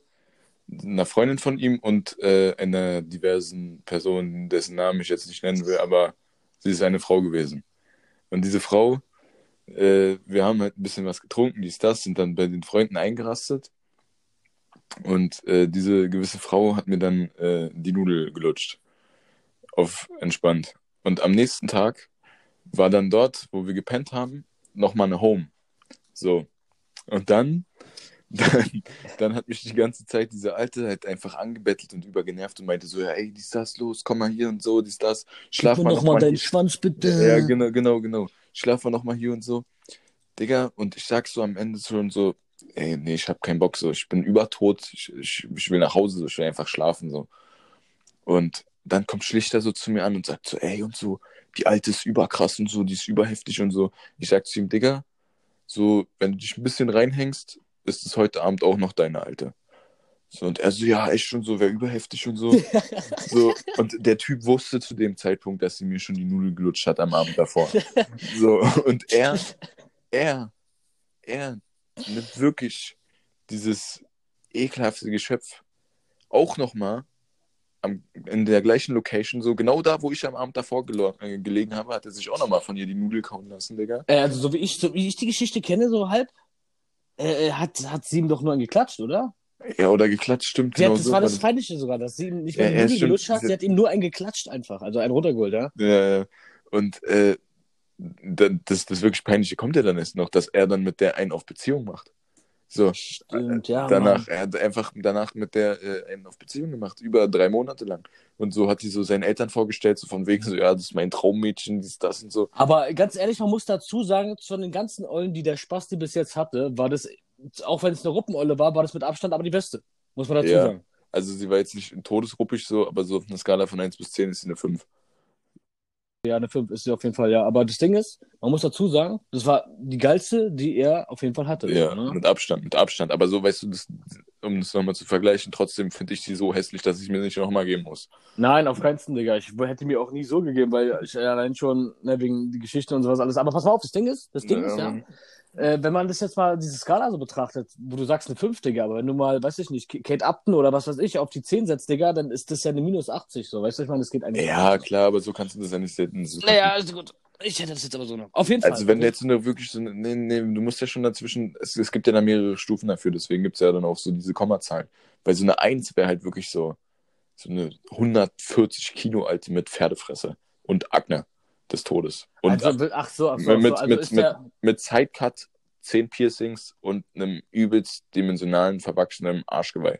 Speaker 2: einer Freundin von ihm und äh, einer diversen Person, dessen Namen ich jetzt nicht nennen will, aber sie ist eine Frau gewesen. Und diese Frau, äh, wir haben halt ein bisschen was getrunken, dies, das, sind dann bei den Freunden eingerastet. Und äh, diese gewisse Frau hat mir dann äh, die Nudel gelutscht. Auf entspannt. Und am nächsten Tag war dann dort, wo wir gepennt haben, nochmal eine Home. So. Und dann, dann, dann hat mich die ganze Zeit diese Alte halt einfach angebettelt und übergenervt und meinte so, ja, ey, dies, das, los, komm mal hier und so, dies, das, schlaf
Speaker 1: Gib
Speaker 2: mal
Speaker 1: mir
Speaker 2: noch
Speaker 1: deinen
Speaker 2: hier.
Speaker 1: Schwanz, bitte.
Speaker 2: Ja, genau, genau, genau. Schlaf mal noch mal hier und so. Digga, und ich sag so am Ende schon so, ey, nee, ich hab keinen Bock so, ich bin übertot, ich, ich, ich will nach Hause, so, ich will einfach schlafen so. Und dann kommt Schlichter so zu mir an und sagt so, ey und so, die alte ist überkrass und so, die ist überheftig und so. Ich sag zu ihm, Digga, so, wenn du dich ein bisschen reinhängst, ist es heute Abend auch noch deine alte. So, und er so, ja, echt schon so, wäre überheftig und so. so. Und der Typ wusste zu dem Zeitpunkt, dass sie mir schon die Nudel gelutscht hat am Abend davor. So, und er, er, er nimmt wirklich dieses ekelhafte Geschöpf auch nochmal in der gleichen Location, so genau da, wo ich am Abend davor äh, gelegen habe, hat er sich auch nochmal von ihr die Nudel kauen lassen, Digga.
Speaker 1: Äh, also, so wie ich, so wie ich die Geschichte kenne, so halb, äh, hat, hat sie ihm doch nur geklatscht, oder?
Speaker 2: Ja, oder geklatscht, stimmt.
Speaker 1: Sie genau hat, das so, war das Feindliche sogar, dass sie ihm nicht mehr ja, die Nudel gelutscht hat, sie hat ihm nur einen geklatscht einfach, also einen runtergeholt, ja?
Speaker 2: Ja, ja. Und, äh, das, das wirklich Peinliche kommt ja dann erst noch, dass er dann mit der einen auf Beziehung macht. So.
Speaker 1: Stimmt, ja.
Speaker 2: Danach, Mann. er hat einfach danach mit der äh, einen auf Beziehung gemacht, über drei Monate lang. Und so hat sie so seinen Eltern vorgestellt, so von wegen so, ja, das ist mein Traummädchen, dies, das und so.
Speaker 1: Aber ganz ehrlich, man muss dazu sagen, von den ganzen Eulen, die der Spasti bis jetzt hatte, war das, auch wenn es eine Ruppeneule war, war das mit Abstand aber die beste. Muss man dazu ja. sagen.
Speaker 2: Also sie war jetzt nicht todesruppig so, aber so auf einer Skala von 1 bis 10 ist sie eine 5.
Speaker 1: Ja, eine 5 ist sie auf jeden Fall, ja. Aber das Ding ist, man muss dazu sagen, das war die geilste, die er auf jeden Fall hatte.
Speaker 2: Ja, ne? mit Abstand, mit Abstand. Aber so, weißt du, das, um das nochmal zu vergleichen, trotzdem finde ich sie so hässlich, dass ich mir nicht nochmal geben muss.
Speaker 1: Nein, auf keinen Fall, Digga. Ich hätte mir auch nie so gegeben, weil ich allein schon, ne, wegen die Geschichte und sowas alles. Aber pass mal auf, das Ding ist, das Ding ja, ist, ja, äh, wenn man das jetzt mal, diese Skala so betrachtet, wo du sagst eine 5, Digga, aber wenn du mal, weiß ich nicht, Kate Upton oder was weiß ich, auf die 10 setzt, Digga, dann ist das ja eine minus 80, so, weißt du, ich meine, das geht eigentlich.
Speaker 2: Ja, nicht. klar, aber so kannst du das ja nicht sehen. So
Speaker 1: naja, also gut. Ich hätte das jetzt aber so noch. Auf jeden Fall.
Speaker 2: Also wenn du jetzt nur wirklich so, nee, nee, du musst ja schon dazwischen, es, es gibt ja da mehrere Stufen dafür, deswegen gibt es ja dann auch so diese Kommazahlen. Weil so eine 1 wäre halt wirklich so, so eine 140 Kilo alte mit Pferdefresse und Akne des Todes. Und
Speaker 1: also, ach so, ach so,
Speaker 2: mit,
Speaker 1: also
Speaker 2: mit, mit, mit Sidecut, 10 Piercings und einem übelst dimensionalen, verwachsenen Arschgeweih.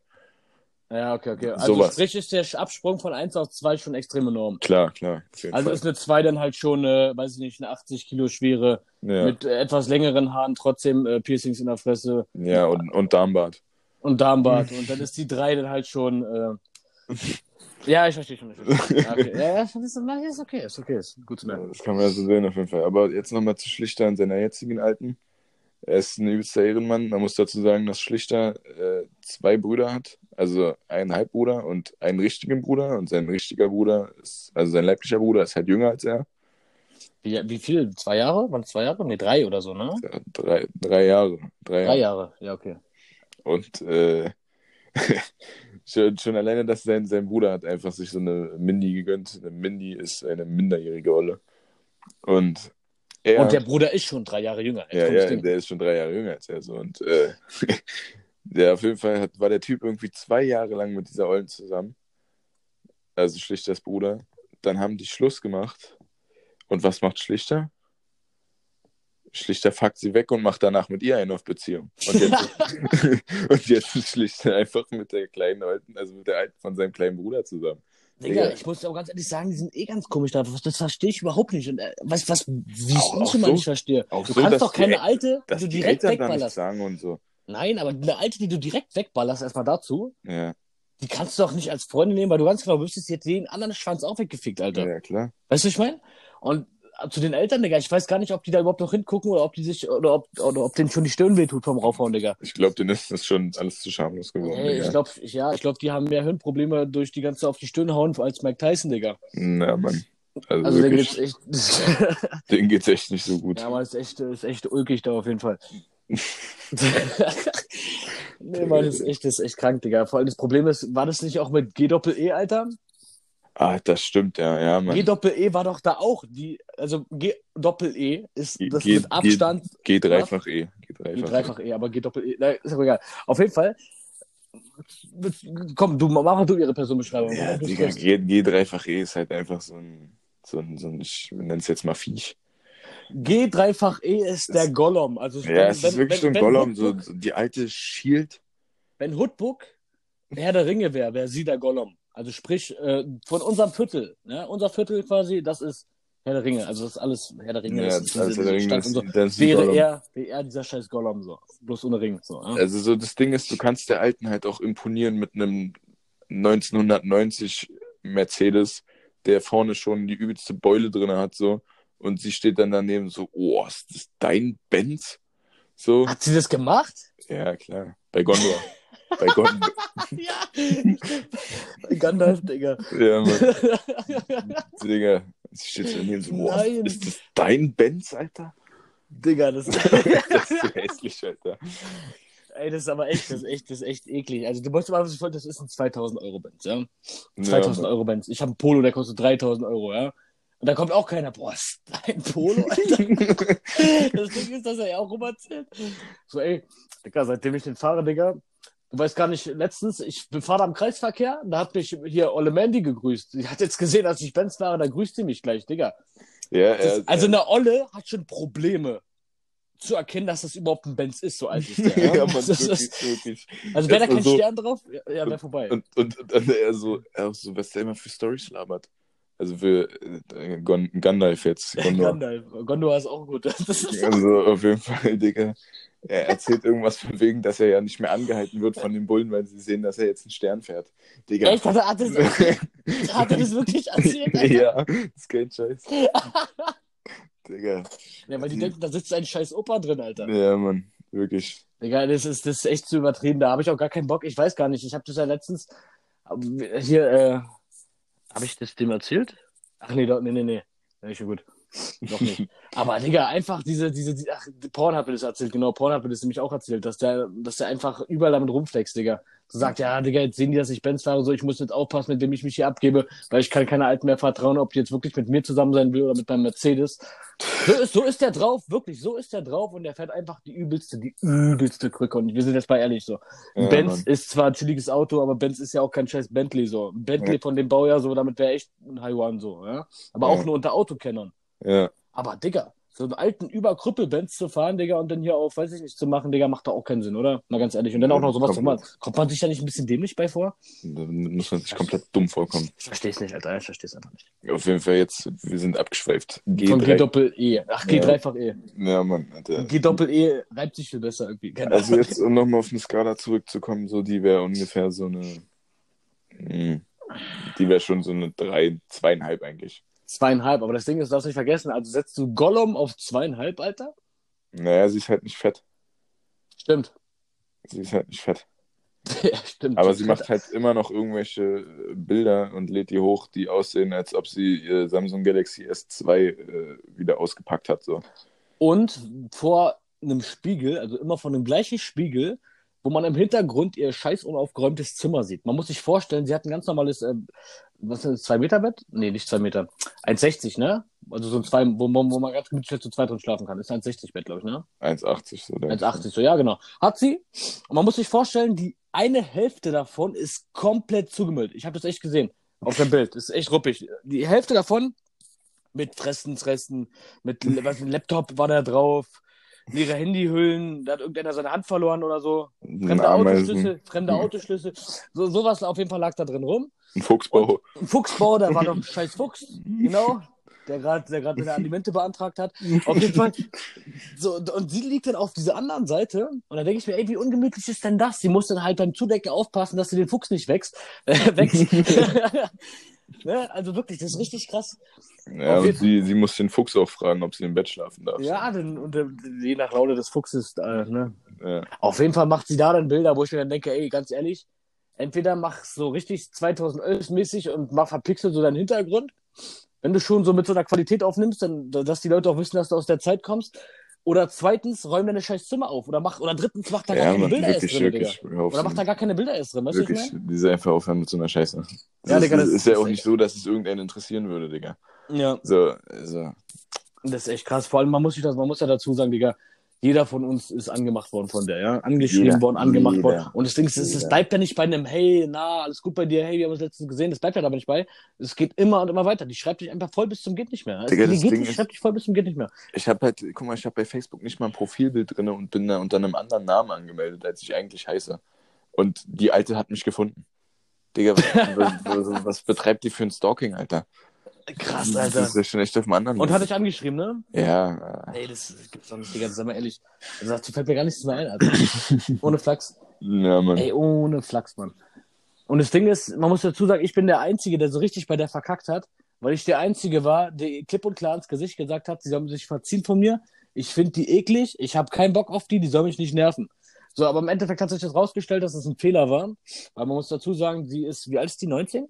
Speaker 1: Ja, okay, okay. Also Sowas. sprich ist der Absprung von 1 auf 2 schon extrem enorm.
Speaker 2: Klar, klar.
Speaker 1: Also Fall. ist eine 2 dann halt schon, äh, weiß ich nicht, eine 80 Kilo schwere, ja. mit etwas längeren Haaren, trotzdem äh, Piercings in der Fresse.
Speaker 2: Ja, und, und Darmbart.
Speaker 1: Und Darmbart. und dann ist die 3 dann halt schon, äh, ja, ich verstehe schon. Ja, okay. ja, ja, ist, ist okay, ist okay, ist gut zu merken.
Speaker 2: Das kann man ja so sehen auf jeden Fall. Aber jetzt nochmal zu Schlichter und seiner jetzigen Alten. Er ist ein übelster Ehrenmann. Man muss dazu sagen, dass Schlichter äh, zwei Brüder hat. Also einen Halbbruder und einen richtigen Bruder. Und sein richtiger Bruder, ist, also sein leiblicher Bruder, ist halt jünger als er.
Speaker 1: Wie, wie viel? Zwei Jahre? Waren es zwei Jahre? Ne, drei oder so, ne?
Speaker 2: Ja, drei, drei Jahre.
Speaker 1: Drei, drei Jahre. Jahre, ja, okay.
Speaker 2: Und äh, schon, schon alleine, dass sein, sein Bruder hat einfach sich so eine Mindi gegönnt. Eine Mindi ist eine minderjährige Olle. Und
Speaker 1: er, und der Bruder ist schon drei Jahre jünger.
Speaker 2: Ja, ja, der ist schon drei Jahre jünger als er. So. Und äh, der auf jeden Fall hat, war der Typ irgendwie zwei Jahre lang mit dieser Ollen zusammen. Also Schlichters Bruder. Dann haben die Schluss gemacht. Und was macht Schlichter? Schlichter fuckt sie weg und macht danach mit ihr eine auf Beziehung. Und jetzt, und jetzt ist Schlichter einfach mit der kleinen Alten, also mit der Alten von seinem kleinen Bruder zusammen.
Speaker 1: Digga, ich muss auch ganz ehrlich sagen, die sind eh ganz komisch da. Das verstehe ich überhaupt nicht. Und äh, was, was, wie auch, ich immer so, nicht verstehe. Du so, kannst doch keine alte, die du direkt die wegballerst.
Speaker 2: Sagen und so.
Speaker 1: Nein, aber eine alte, die du direkt wegballerst, erstmal dazu.
Speaker 2: Ja.
Speaker 1: Die kannst du doch nicht als Freundin nehmen, weil du ganz genau wüsstest, sie hat den anderen Schwanz auch weggefickt, Alter.
Speaker 2: Ja, klar.
Speaker 1: Weißt du, was ich meine? Und zu den Eltern, Digga, ich weiß gar nicht, ob die da überhaupt noch hingucken oder ob die sich, oder ob, oder ob denen schon die Stirn wehtut vom Raufhauen, Digga.
Speaker 2: Ich glaube, denen ist das schon alles zu schamlos geworden.
Speaker 1: Hey, ich glaube, ja, ich glaube, die haben mehr Hirnprobleme durch die ganze auf die Stirn hauen als Mike Tyson, Digga.
Speaker 2: Na, Mann.
Speaker 1: Also, also denen geht's echt.
Speaker 2: denen geht's echt nicht so gut.
Speaker 1: Ja, aber ist echt, ist echt ulkig da auf jeden Fall. nee, Mann, das ist echt, das ist echt krank, Digga. Vor allem das Problem ist, war das nicht auch mit G-Doppel-E, Alter?
Speaker 2: Ah, das stimmt, ja, ja,
Speaker 1: Mann. G-Doppel-E war doch da auch. Die, also G-Doppel-E ist das G, mit Abstand.
Speaker 2: G, dreifach E.
Speaker 1: G dreifach E, aber G-Doppel-E, ist aber egal. Auf jeden Fall. Komm, du mach du ihre Personenbeschreibung.
Speaker 2: Ja, Digga, G, G dreifach E ist halt einfach so ein, so ein, so ein ich nenne es jetzt mal Viech.
Speaker 1: G dreifach E ist der Gollum. Also,
Speaker 2: ja, wenn, es ist wirklich wenn, so ein Gollum, so, so die alte Shield.
Speaker 1: Wenn Hoodbook Herr der Ringe wäre, wäre sie der Gollum. Also sprich, äh, von unserem Viertel, ne? unser Viertel quasi, das ist Herr der Ringe. Also das ist alles Herr der Ringe. Ja, das ist diese, diese Stadt und so. wäre, er, wäre er dieser scheiß Gollum so. Bloß ohne Ring. So,
Speaker 2: ja? Also so das Ding ist, du kannst der Alten halt auch imponieren mit einem 1990 Mercedes, der vorne schon die übelste Beule drin hat, so. Und sie steht dann daneben so, oh, ist das dein Benz? So.
Speaker 1: Hat sie das gemacht?
Speaker 2: Ja, klar. Bei Gondor. Bei Gondor.
Speaker 1: ja. Gandalf, Digga.
Speaker 2: Ja, Mann. Digga. Sie steht so daneben so,
Speaker 1: Nein.
Speaker 2: ist das dein Benz, Alter?
Speaker 1: Digga, das,
Speaker 2: Das ist so hässlich, Alter.
Speaker 1: ey, das ist aber echt, das ist echt, das ist echt eklig. Also du musst mal, was ich wollte, das ist ein 2000 Euro Benz, ja? 2000
Speaker 2: ja,
Speaker 1: Euro Benz. Ich habe einen Polo, der kostet 3000 Euro, ja? Und da kommt auch keiner, boah, ist dein Polo, Alter? das Ding ist, dass er ja auch rum erzählt. So, ey, Digga, seitdem ich den fahre, Digga, du weißt gar nicht, letztens, ich fahre am Kreisverkehr, da hat mich hier Olle Mandy gegrüßt. Sie hat jetzt gesehen, dass ich Benz fahre, da grüßt sie mich gleich, Digga.
Speaker 2: ja,
Speaker 1: Das,
Speaker 2: ja,
Speaker 1: also eine Olle hat schon Probleme zu erkennen, dass das überhaupt ein Benz ist, so alt ist der.
Speaker 2: ja,
Speaker 1: Ja?
Speaker 2: Mann,
Speaker 1: Das
Speaker 2: wirklich,
Speaker 1: ist,
Speaker 2: wirklich.
Speaker 1: also wäre da kein
Speaker 2: so-
Speaker 1: Stern drauf, ja, wäre vorbei.
Speaker 2: Und, und, und dann er so, er so, was der immer für Storys labert. Also für äh, Gon Gandalf jetzt. Gondor.
Speaker 1: Gandalf. Gondor ist auch gut. Das
Speaker 2: Also auf jeden Fall, Digga. Er erzählt irgendwas von wegen, dass er ja nicht mehr angehalten wird von den Bullen, weil sie sehen, dass er jetzt einen Stern fährt. Digga.
Speaker 1: echt? Hat er, hat, er, hat er das wirklich erzählt? Alter?
Speaker 2: ja, das ist kein Scheiß. Digga.
Speaker 1: Ja, weil die denken, da sitzt ein scheiß Opa drin, Alter.
Speaker 2: Ja, Mann, wirklich.
Speaker 1: Digga, das ist, das ist echt zu übertrieben. Da habe ich auch gar keinen Bock. Ich weiß gar nicht. Ich habe das ja letztens hier, äh, habe ich das dem erzählt? Ach nee, doch, nee, nee, nee. Ja, schon gut. Noch nicht. Aber Digga, einfach diese, diese, die, ach, Porn hat mir das erzählt, genau, Porn hat mir das nämlich auch erzählt, dass der, dass der einfach überall damit rumflext, Digga. Sagt, ja, Digga, jetzt sehen die, dass ich Benz fahre, so, ich muss jetzt aufpassen, mit wem ich mich hier abgebe, weil ich kann keiner Alten mehr vertrauen, ob die jetzt wirklich mit mir zusammen sein will oder mit meinem Mercedes. So ist, so ist der drauf, wirklich, so ist der drauf und der fährt einfach die übelste, die übelste Krücke und wir sind jetzt mal ehrlich so.
Speaker 2: Ja,
Speaker 1: Benz
Speaker 2: Mann.
Speaker 1: ist zwar ein chilliges Auto, aber Benz ist ja auch kein scheiß Bentley so. Ein Bentley
Speaker 2: Ja.
Speaker 1: von dem Baujahr so, damit wäre echt ein High-One so, ja. Aber
Speaker 2: Ja.
Speaker 1: auch nur unter Autokennern.
Speaker 2: Ja.
Speaker 1: Aber Digga, so einen alten Überkrüppel-Benz zu fahren, Digga, und dann hier auf, weiß ich nicht, zu machen, Digga, macht da auch keinen Sinn, oder? Mal ganz ehrlich. Und dann auch noch sowas zu machen. Kommt man sich da nicht ein bisschen dämlich bei vor?
Speaker 2: Da muss man sich komplett dumm vorkommen.
Speaker 1: Ich versteh's nicht, Alter. Ich versteh's einfach nicht.
Speaker 2: Auf jeden Fall jetzt, wir sind abgeschweift.
Speaker 1: Von
Speaker 2: G3.
Speaker 1: G-Doppel-E. Ach,
Speaker 2: Ja.
Speaker 1: G-Dreifach-E.
Speaker 2: Ja, Mann. Alter.
Speaker 1: G-Doppel-E reibt sich viel besser irgendwie. Keine
Speaker 2: Also
Speaker 1: Ahnung.
Speaker 2: jetzt, um nochmal auf eine Skala zurückzukommen, so die wäre ungefähr so eine. Hm, Die wäre schon so eine drei, zweieinhalb eigentlich.
Speaker 1: Zweieinhalb. Aber das Ding ist, darfst du nicht vergessen. Also setzt du Gollum auf zweieinhalb, Alter?
Speaker 2: Naja, sie ist halt nicht fett.
Speaker 1: Stimmt.
Speaker 2: Sie ist halt nicht fett.
Speaker 1: ja, stimmt.
Speaker 2: Aber sie macht halt immer noch irgendwelche äh, Bilder und lädt die hoch, die aussehen, als ob sie ihr Samsung Galaxy S2 äh, wieder ausgepackt hat. So.
Speaker 1: Und vor einem Spiegel, also immer von dem gleichen Spiegel, wo man im Hintergrund ihr scheiß unaufgeräumtes Zimmer sieht. Man muss sich vorstellen, sie hat ein ganz normales, äh, was ist das, zwei Meter Bett? Nee, nicht zwei Meter. 1,60, ne? Also so ein zwei, wo, man- wo man ganz gemütlich zu zweit drin schlafen kann. Ist 1,60 Bett, glaube ich, ne?
Speaker 2: 1,80 so. denke ich.
Speaker 1: 1,80, so, ja, genau. Hat sie. Und man muss sich vorstellen, die eine Hälfte davon ist komplett zugemüllt. Ich habe das echt gesehen auf dem Bild. Das ist echt ruppig. Die Hälfte davon mit Fressensresten, mit was, ein Laptop war da drauf, leere Handyhüllen, da hat irgendeiner seine Hand verloren oder so. Fremde Autoschlüssel, fremde
Speaker 2: Mhm.
Speaker 1: Autoschlüssel. So, sowas auf jeden Fall lag da drin rum.
Speaker 2: ein Fuchsbau.
Speaker 1: Ein Fuchsbau, da war noch ein scheiß Fuchs, genau, der gerade der gerade seine Alimente beantragt hat. Auf jeden Fall. So, und sie liegt dann auf dieser anderen Seite und da denke ich mir, ey, wie ungemütlich ist denn das? Sie muss dann halt beim Zudecken aufpassen, dass sie den Fuchs nicht wächst. Äh, wächst. ne? Also wirklich, das ist richtig krass.
Speaker 2: Ja,
Speaker 1: Auf
Speaker 2: und sie, sie muss den Fuchs auch fragen, ob sie im Bett schlafen darf.
Speaker 1: Ja, denn, und äh, je nach Laune des Fuchses, äh, ne?
Speaker 2: Ja.
Speaker 1: Auf jeden Fall macht sie da dann Bilder, wo ich mir dann denke, ey, ganz ehrlich, entweder mach so richtig 2011 mäßig und mach verpixelt so deinen Hintergrund. Wenn du schon so mit so einer Qualität aufnimmst, dann, dass die Leute auch wissen, dass du aus der Zeit kommst. Oder zweitens, räum deine scheiß Zimmer auf. Oder mach, oder drittens, mach da gar
Speaker 2: Ja,
Speaker 1: keine
Speaker 2: Mann,
Speaker 1: Bilder erst
Speaker 2: wirklich,
Speaker 1: drin,
Speaker 2: wirklich.
Speaker 1: Digga. Oder mach da gar keine Bilder erst drin, weißt du, was ich
Speaker 2: Wirklich, diese einfach aufhören mit so einer Scheiße. Das
Speaker 1: Ja,
Speaker 2: ist,
Speaker 1: Digga, das
Speaker 2: ist ja
Speaker 1: ist
Speaker 2: auch
Speaker 1: echt-
Speaker 2: nicht so, dass es irgendeinen interessieren würde, Digga.
Speaker 1: Ja,
Speaker 2: So, also,
Speaker 1: das ist echt krass. Vor allem, man muss sich das, man muss ja dazu sagen, Digga, jeder von uns ist angemacht worden von der, ja? Angeschrieben
Speaker 2: Jeder.
Speaker 1: worden, angemacht
Speaker 2: Jeder.
Speaker 1: worden. Und das Ding ist, es, bleibt ja nicht bei einem, hey, na, alles gut bei dir, hey, wir haben uns letztens gesehen, das bleibt ja dabei nicht bei. Es geht immer und immer weiter. Die schreibt dich einfach voll bis zum geht nicht mehr.
Speaker 2: Digga,
Speaker 1: die geht nicht,
Speaker 2: ist-
Speaker 1: schreibt dich voll bis zum geht nicht mehr.
Speaker 2: ich habe halt, guck mal, ich habe bei Facebook nicht mal ein Profilbild drin und bin da unter einem anderen Namen angemeldet, als ich eigentlich heiße. Und die Alte hat mich gefunden. Digga, was, was, was betreibt die für ein Stalking, Alter?
Speaker 1: Krass,
Speaker 2: Das
Speaker 1: Alter.
Speaker 2: ist ja schon echt auf dem anderen.
Speaker 1: Und hat dich angeschrieben, ne?
Speaker 2: Ja,
Speaker 1: Ey, das gibt's doch nicht, Digga, sag mal ehrlich. Also, dazu fällt mir gar nichts mehr ein, Alter. ohne Flachs.
Speaker 2: ja, Mann.
Speaker 1: Ey, ohne Flachs, Mann. Und das Ding ist, man muss dazu sagen, ich bin der Einzige, der so richtig bei der verkackt hat, weil ich der Einzige war, der klipp und klar ins Gesicht gesagt hat, sie sollen sich verziehen von mir. Ich finde die eklig, ich habe keinen Bock auf die, die sollen mich nicht nerven. So, aber im Endeffekt hat sich das rausgestellt, dass es das ein Fehler war. Weil man muss dazu sagen, sie ist, wie alt ist die? 19?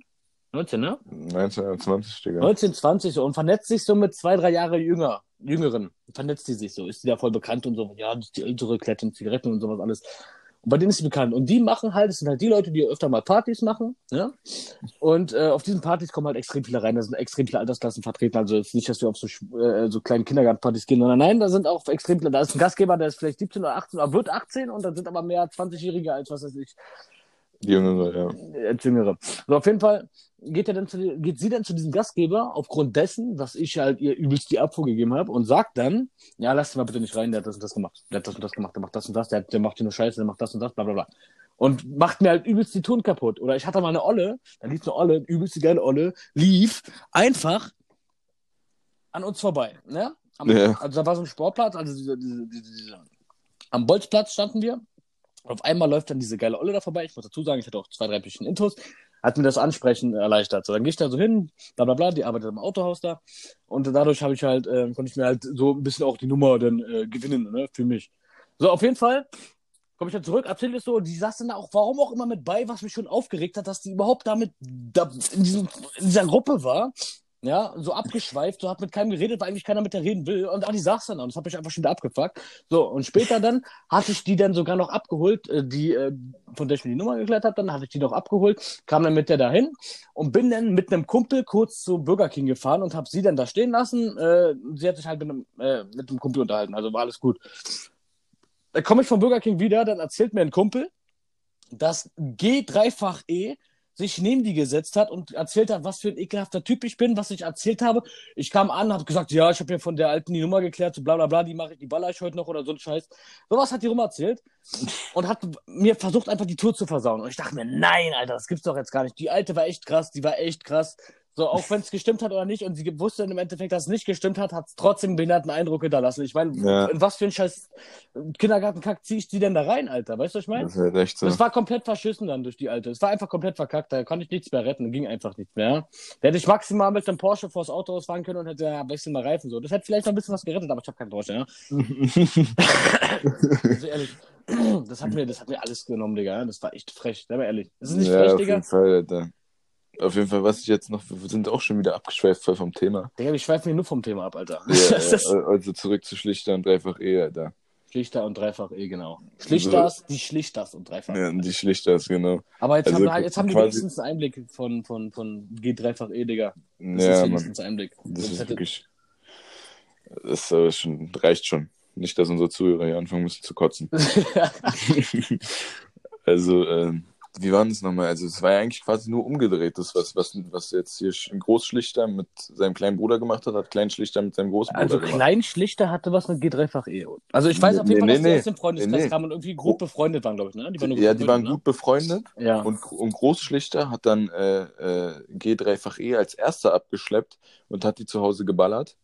Speaker 1: 19, ne?
Speaker 2: 19, 20, Digga.
Speaker 1: 19, 20 so und vernetzt sich so mit zwei, drei Jahre jünger, jüngeren. Vernetzt die sich so, ist die da voll bekannt und so. Ja, die ältere Kletten, Zigaretten und sowas alles. Und bei denen ist sie bekannt. Und die machen halt, das sind halt die Leute, die öfter mal Partys machen. Ja? Und äh, auf diesen Partys kommen halt extrem viele rein. Da sind extrem viele Altersklassen vertreten. Also ist nicht, dass wir auf so, äh, so kleinen Kindergartenpartys gehen, sondern nein, da sind auch extrem viele. Da ist ein Gastgeber, der ist vielleicht 17 oder 18 oder wird 18 und dann sind aber mehr 20-Jährige als was weiß ich.
Speaker 2: Die Jüngere, ja.
Speaker 1: Als Jüngere. So, auf jeden Fall geht, er dann zu, geht sie dann zu diesem Gastgeber aufgrund dessen, dass ich halt ihr übelst die Abfuhr gegeben habe und sagt dann, ja, lass ihn mal bitte nicht rein, der hat das und das gemacht, der hat das und das gemacht, der macht das und das, der, der macht hier nur Scheiße, der macht das und das, bla bla bla. Und macht mir halt übelst die Ton kaputt. Oder ich hatte mal eine Olle, da lief eine Olle, übelst die geile Olle, lief einfach an uns vorbei. Ne? Am, ja. Also da war so ein Sportplatz, also diese, diese, diese, diese, am Bolzplatz standen wir auf einmal läuft dann diese geile Olle da vorbei. Ich muss dazu sagen, ich hatte auch zwei, drei bisschen Intos. Hat mir das Ansprechen erleichtert. So, dann gehe ich da so hin, bla bla bla, die arbeitet im Autohaus da. Und dadurch habe ich halt, äh, konnte ich mir halt so ein bisschen auch die Nummer dann äh, gewinnen, ne, für mich. So, auf jeden Fall komme ich dann zurück, erzähle es so, die saß dann auch, warum auch immer mit bei, was mich schon aufgeregt hat, dass die überhaupt damit da in, diesem, in dieser Gruppe war ja, so abgeschweift, so hat mit keinem geredet, weil eigentlich keiner mit der reden will. Und auch die saß dann und das hat mich einfach schon wieder abgefuckt. So, und später dann hatte ich die dann sogar noch abgeholt, äh, die, äh, von der ich mir die Nummer geklärt habe, dann hatte ich die noch abgeholt, kam dann mit der dahin und bin dann mit einem Kumpel kurz zu Burger King gefahren und habe sie dann da stehen lassen. Äh, sie hat sich halt mit einem, äh, mit einem Kumpel unterhalten, also war alles gut. Da komme ich vom Burger King wieder, dann erzählt mir ein Kumpel, dass G3-fach-E sich neben die gesetzt hat und erzählt hat, was für ein ekelhafter Typ ich bin, was ich erzählt habe. Ich kam an, habe gesagt, ja, ich habe mir von der alten die Nummer geklärt, so bla bla bla, die mache ich, die baller ich heute noch oder so ein Scheiß. Sowas hat die rum erzählt und hat mir versucht, einfach die Tour zu versauen. Und ich dachte mir, nein, Alter, das gibt's doch jetzt gar nicht. Die alte war echt krass, die war echt krass. So, auch wenn es gestimmt hat oder nicht, und sie wusste im Endeffekt, dass es nicht gestimmt hat, hat es trotzdem einen behinderten Eindruck hinterlassen. Ich meine, ja. in was für ein scheiß Kindergartenkack ziehe ich die denn da rein, Alter? Weißt du, was ich meine? Das, ist echt so. das war komplett verschissen dann durch die Alte. Es war einfach komplett verkackt, da konnte ich nichts mehr retten, ging einfach nichts mehr. Da hätte ich maximal mit dem Porsche vors Auto ausfahren können und hätte, ja, wechseln mal Reifen so. Das hätte vielleicht noch ein bisschen was gerettet, aber ich habe keinen Porsche, ja. also ehrlich. Das hat, mir, das hat mir alles genommen, Digga. Das war echt frech, aber ehrlich. Das ist nicht ja, frech, Digga. Auf jeden Fall, Alter.
Speaker 2: Auf jeden Fall, was ich jetzt noch, wir sind auch schon wieder abgeschweift voll vom Thema.
Speaker 1: Digga, wir schweifen hier nur vom Thema ab, Alter.
Speaker 2: Ja, ja, also zurück zu Schlichter und Dreifach E, Alter.
Speaker 1: Schlichter und Dreifach E, genau. Schlichters, die Schlichters und Dreifach
Speaker 2: E. Ja, die Schlichters, genau.
Speaker 1: Aber jetzt also, haben wir, jetzt haben wir wenigstens einen Einblick von, von, von G Dreifach E, Digga. Das ja, ist wenigstens
Speaker 2: ein Einblick. Das, das ist wirklich, das äh, schon, reicht schon. Nicht, dass unsere Zuhörer hier anfangen müssen zu kotzen. also, ähm, wie war das nochmal? Also es war ja eigentlich quasi nur umgedreht, das, was, was, was jetzt hier ein Großschlichter mit seinem kleinen Bruder gemacht hat, hat Kleinschlichter mit seinem großen Bruder
Speaker 1: also gemacht. Also Kleinschlichter hatte was mit G3-fach-E. Also ich weiß auf jeden nee, Fall, dass nee, die aus dem Freundeskreis nee. kamen und irgendwie gut befreundet waren, glaube ich. Ne?
Speaker 2: Die waren ja, die waren ne? gut befreundet. Ja. Und, und Großschlichter hat dann äh, äh, G3-fach-E als erster abgeschleppt und hat die zu Hause geballert.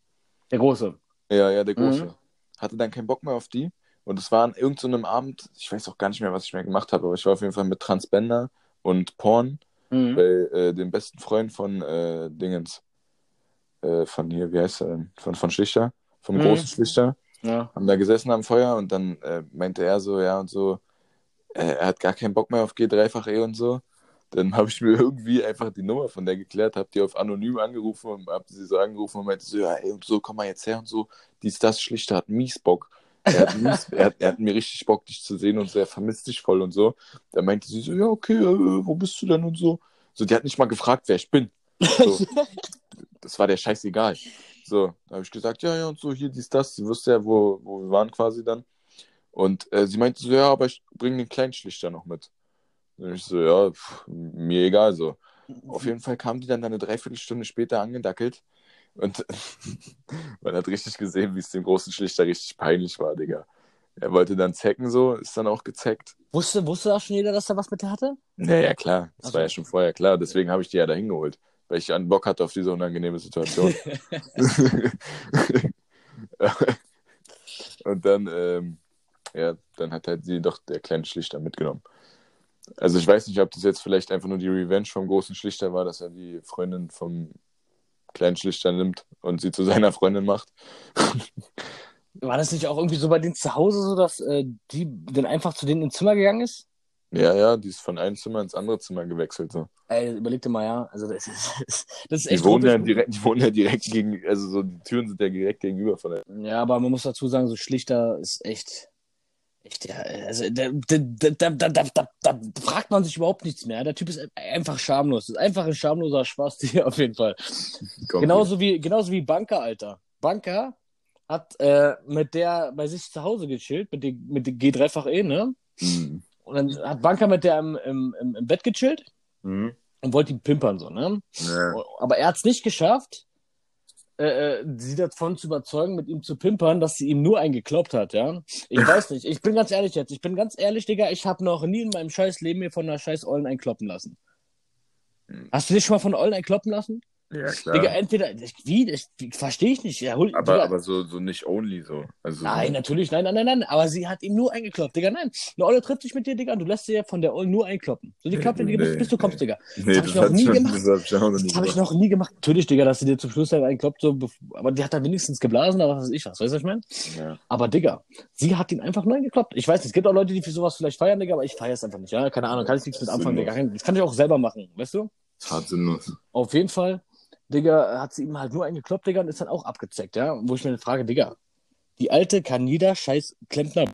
Speaker 1: Der Große.
Speaker 2: Ja, ja, der Große. Mhm. Hatte dann keinen Bock mehr auf die und es war an irgendeinem so Abend, ich weiß auch gar nicht mehr, was ich mehr gemacht habe, aber ich war auf jeden Fall mit Transbender und Porn mhm. bei äh, dem besten Freund von äh, Dingens. Äh, von hier, wie heißt er denn? Von, von Schlichter, vom mhm. großen Schlichter. Ja. Haben da gesessen am Feuer und dann äh, meinte er so, ja und so, äh, er hat gar keinen Bock mehr auf G3-fach-E und so. Dann habe ich mir irgendwie einfach die Nummer von der geklärt, habe die auf anonym angerufen und habe sie so angerufen und meinte so, ja, ey, und so, komm mal jetzt her und so. Dies, das, Schlichter hat mies Bock. Er hat, mies, er, er hat, mir richtig Bock, dich zu sehen und so, er vermisst dich voll und so. Da meinte sie so, ja, okay, äh, wo bist du denn und so. So, die hat nicht mal gefragt, wer ich bin. So, das war der scheißegal. So, da habe ich gesagt, ja, ja, und so, hier, dies, das. Sie wusste ja, wo, wo wir waren quasi dann. Und äh, sie meinte so, ja, aber ich bringe den Kleinschlichter noch mit. Und ich so, ja, pff, mir egal so. Auf jeden Fall kam die dann eine Dreiviertelstunde später angedackelt und man hat richtig gesehen, wie es dem großen Schlichter richtig peinlich war, Digga. Er wollte dann zecken so, ist dann auch gezeckt.
Speaker 1: Wusste, wusste auch schon jeder, dass er was mit der hatte?
Speaker 2: Ja, ja, klar. Das also. war ja schon vorher klar. Deswegen habe ich die ja da hingeholt. Weil ich einen Bock hatte auf diese unangenehme Situation. Und dann, ähm, ja, dann hat halt sie doch der kleine Schlichter mitgenommen. Also ich weiß nicht, ob das jetzt vielleicht einfach nur die Revenge vom großen Schlichter war, dass er die Freundin vom kleinen Schlichter nimmt und sie zu seiner Freundin macht.
Speaker 1: War das nicht auch irgendwie so bei denen zu Hause so, dass äh, die dann einfach zu denen ins Zimmer gegangen ist?
Speaker 2: Ja, ja, die ist von einem Zimmer ins andere Zimmer gewechselt. So.
Speaker 1: Ey, überleg dir mal, ja. Also das ist, das ist
Speaker 2: Die
Speaker 1: echt
Speaker 2: wohnen, ja direkt, die wohnen ja direkt gegen, also so die Türen sind ja direkt gegenüber von der.
Speaker 1: Ja, aber man muss dazu sagen, so Schlichter ist echt, also da, da, da, da, fragt man sich überhaupt nichts mehr. Der Typ ist einfach schamlos. Das ist einfach ein schamloser Spaß hier auf jeden Fall. Genauso wie, genauso wie Banker, Alter. Banker hat äh, mit der bei sich zu Hause gechillt, mit, dem mit dem G3-fach-E, ne?
Speaker 2: Mhm.
Speaker 1: Und dann hat Banker mit der im, im, im, im Bett gechillt
Speaker 2: Mhm.
Speaker 1: und wollte ihn pimpern, so, ne?
Speaker 2: Ja.
Speaker 1: Aber er hat es nicht geschafft, äh, äh, sie davon zu überzeugen, mit ihm zu pimpern, dass sie ihm nur eingekloppt hat, ja. Ich weiß nicht. Ich bin ganz ehrlich jetzt. Ich bin ganz ehrlich, Digga. Ich habe noch nie in meinem scheiß Leben mir von einer scheiß Ollen einkloppen lassen.
Speaker 2: Hm.
Speaker 1: Hast du dich schon mal von Ollen einkloppen lassen?
Speaker 2: Ja, klar.
Speaker 1: Digga, entweder, wie, das verstehe ich nicht. Ja, hol,
Speaker 2: aber,
Speaker 1: Digga,
Speaker 2: aber so, so nicht only so. Also,
Speaker 1: Nein, natürlich, nein, nein, nein, nein. Aber sie hat ihn nur eingekloppt, Digga. Nein, eine Olle trifft sich mit dir, Digga, und du lässt sie ja von der Ollen nur einkloppen. So, die klappt dir,
Speaker 2: Nee,
Speaker 1: bis, bis du kommst, Digga.
Speaker 2: nee,
Speaker 1: hab
Speaker 2: das,
Speaker 1: ich noch nie
Speaker 2: schon,
Speaker 1: gemacht.
Speaker 2: das hab ich auch noch nie
Speaker 1: Das habe ich noch nie gemacht. Natürlich, Digga, dass sie dir zum Schluss dann einkloppt, so, aber die hat dann wenigstens geblasen, aber was weiß ich was, weißt du, was ich meine?
Speaker 2: Ja.
Speaker 1: Aber Digga, sie hat ihn einfach nur eingekloppt. Ich weiß nicht, es gibt auch Leute, die für sowas vielleicht feiern, Digga, aber ich feiere es einfach nicht, ja? Keine Ahnung, kann ich nichts mit anfangen. Digga. Das kann ich auch selber machen, weißt du?
Speaker 2: Das hart sinnlos.
Speaker 1: Auf jeden Fall, Digga, hat sie ihm halt nur eingekloppt, Digga, und ist dann auch abgezeckt, ja? Wo ich mir frage, Digga, die Alte kann jeder scheiß Klempner,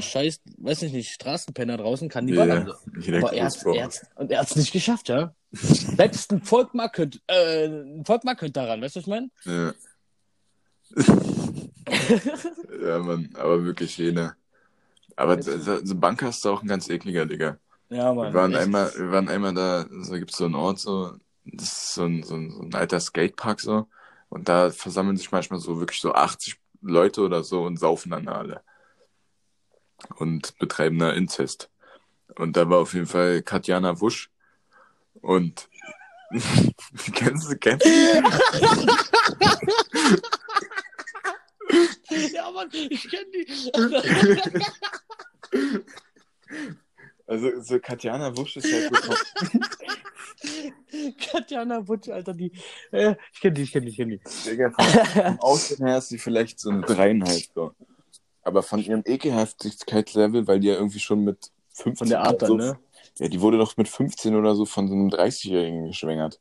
Speaker 1: scheiß, weiß ich nicht, Straßenpenner draußen, kann die ballern. so.
Speaker 2: jeder
Speaker 1: Aber er hat's, er hat's, und er hat's nicht geschafft, ja? Selbst ein Volkmar könnte, äh, ein Volkmar könnte daran, weißt du, was ich meine?
Speaker 2: Ja. ja, Mann, aber wirklich jeder. Aber so, Banker ist auch ein ganz ekliger, Digga.
Speaker 1: Ja, Mann.
Speaker 2: Wir waren
Speaker 1: echt.
Speaker 2: einmal, wir waren einmal da, so gibt's so einen Ort, so, das ist so ein, so ein, so ein alter Skatepark, so. Und da versammeln sich manchmal so wirklich so 80 Leute oder so und saufen dann alle. Und betreiben da Inzest. Und da war auf jeden Fall Katjana Wusch. Und kennst du, kennst du?
Speaker 1: Ja, Mann, ich kenn die.
Speaker 2: Also, so Katjana Wusch ist halt so
Speaker 1: Katjana Butsch, Alter, die. Äh, ich kenn die, ich kenn die, ich kenn die.
Speaker 2: Digga, vom Aussehen her ist sie vielleicht so eine dreieinhalb so. Aber von ihrem Ekelhaftigkeitslevel, weil die ja irgendwie schon mit 15
Speaker 1: Von der Art
Speaker 2: oder so,
Speaker 1: dann, ne?
Speaker 2: Ja, die wurde doch mit 15 oder so von so einem 30-Jährigen geschwängert.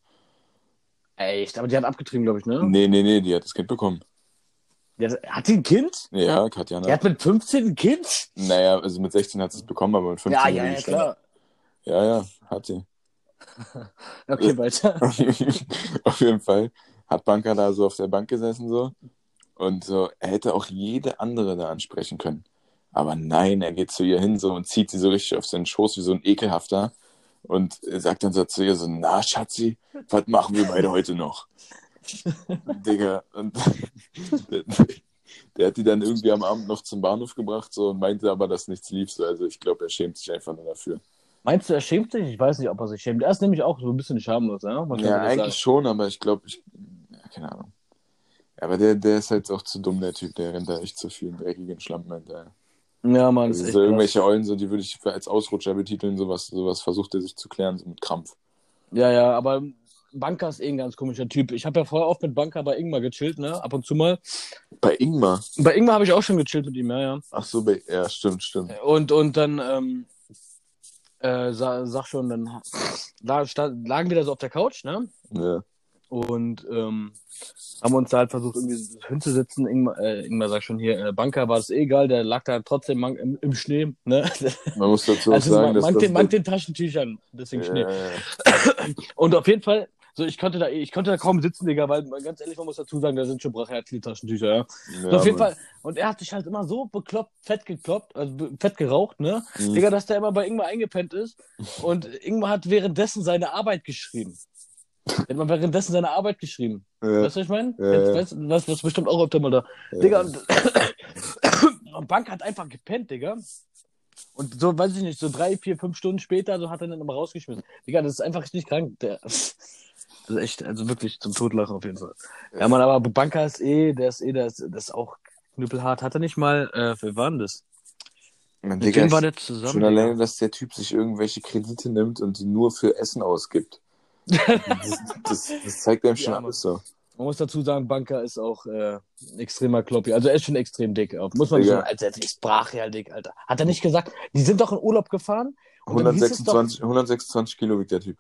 Speaker 1: Echt, aber die hat abgetrieben, glaube ich, ne?
Speaker 2: Nee, nee, nee, die hat das Kind bekommen.
Speaker 1: Die hat, hat die ein Kind?
Speaker 2: Ja, Katjana.
Speaker 1: Die hat mit 15 ein Kind?
Speaker 2: Naja, also mit 16 hat sie es bekommen, aber mit 15
Speaker 1: Ja, ja, ja, klar.
Speaker 2: Ja, ja, hat sie.
Speaker 1: Okay, weiter.
Speaker 2: auf jeden Fall hat Banker da so auf der Bank gesessen so und so, er hätte auch jede andere da ansprechen können. Aber nein, er geht zu ihr hin so und zieht sie so richtig auf seinen Schoß wie so ein ekelhafter und sagt dann so zu ihr so, na Schatzi, was machen wir beide heute noch? Digga, und der, der hat die dann irgendwie am Abend noch zum Bahnhof gebracht so und meinte aber, dass nichts lief so. Also ich glaube, er schämt sich einfach nur dafür.
Speaker 1: Meinst du, er schämt sich? Ich weiß nicht, ob er sich schämt. Er ist nämlich auch so ein bisschen schamlos, ja? Kann
Speaker 2: Ja,
Speaker 1: das
Speaker 2: eigentlich schon, aber ich glaube, ich. Ja, keine Ahnung. Aber der, der ist halt auch zu dumm, der Typ, der rennt da echt zu vielen dreckigen Schlampen hinterher.
Speaker 1: sagen. Ja, Mann,
Speaker 2: Also
Speaker 1: ist echt
Speaker 2: so
Speaker 1: krass.
Speaker 2: irgendwelche Eulen, so, die würde ich als Ausrutscher betiteln, sowas, sowas versucht er sich zu klären, so mit Krampf.
Speaker 1: Ja, ja, aber Banker ist eh ein ganz komischer Typ. Ich habe ja vorher oft mit Banker bei Ingmar gechillt, ne? Ab und zu mal.
Speaker 2: Bei Ingmar.
Speaker 1: Bei Ingmar habe ich auch schon gechillt mit ihm, ja, ja.
Speaker 2: Ach so, bei, ja, stimmt, stimmt.
Speaker 1: Und, und dann, ähm, äh, sag, sag schon, dann stand, lagen wir da so auf der Couch, ne?
Speaker 2: Ja.
Speaker 1: Und ähm, haben uns da halt versucht, irgendwie hinzusetzen. Ingmar, äh, Ingmar sagt schon hier, äh, Banker war es eh egal, der lag da trotzdem im, im Schnee, ne?
Speaker 2: Man muss dazu auch
Speaker 1: Also
Speaker 2: sagen,
Speaker 1: man,
Speaker 2: dass
Speaker 1: man,
Speaker 2: das.
Speaker 1: den, man den Taschentüchern, deswegen Schnee.
Speaker 2: ja, ja, ja.
Speaker 1: Und auf jeden Fall, so ich konnte da, ich konnte da kaum sitzen, Digga, weil ganz ehrlich, man muss dazu sagen, da sind schon brachherzliche Taschentücher, ja.
Speaker 2: Ja,
Speaker 1: so auf jeden. Fall. Und er hat sich halt immer so bekloppt, fett gekloppt, also fett geraucht, ne?
Speaker 2: Mhm.
Speaker 1: Digga, dass der immer bei Ingmar eingepennt ist. Und Ingmar hat währenddessen seine Arbeit geschrieben. Hat mal währenddessen seine Arbeit geschrieben.
Speaker 2: Ja.
Speaker 1: Weißt du, was ich meine?
Speaker 2: Ja, ja.
Speaker 1: weißt das was bestimmt auch öfter mal da.
Speaker 2: Ja.
Speaker 1: Digga, und, und Bank hat einfach gepennt, Digga. Und so, weiß ich nicht, so drei, vier, fünf Stunden später, so hat er dann immer rausgeschmissen. Digga, das ist einfach richtig krank. Der, das ist echt, also wirklich zum Totlachen auf jeden Fall. Ja, Mann, aber Banker ist eh, der ist eh, der ist, das ist auch knüppelhart. Hat er nicht mal, äh, wer war denn das?
Speaker 2: Man,
Speaker 1: Mit
Speaker 2: Digga,
Speaker 1: wem war der zusammen?
Speaker 2: schon alleine, dass der Typ sich irgendwelche Kredite nimmt und die nur für Essen ausgibt. Das, das, das zeigt einem schon
Speaker 1: Ja,
Speaker 2: alles so.
Speaker 1: Man muss dazu sagen, Banker ist auch äh, ein extremer Kloppi. Also er ist schon extrem dick. Muss man schon, Alter, der ist brachial dick, Alter. Hat er nicht gesagt, die sind doch in Urlaub gefahren? Und dann hieß es doch,
Speaker 2: 126, 126 Kilo wiegt der Typ.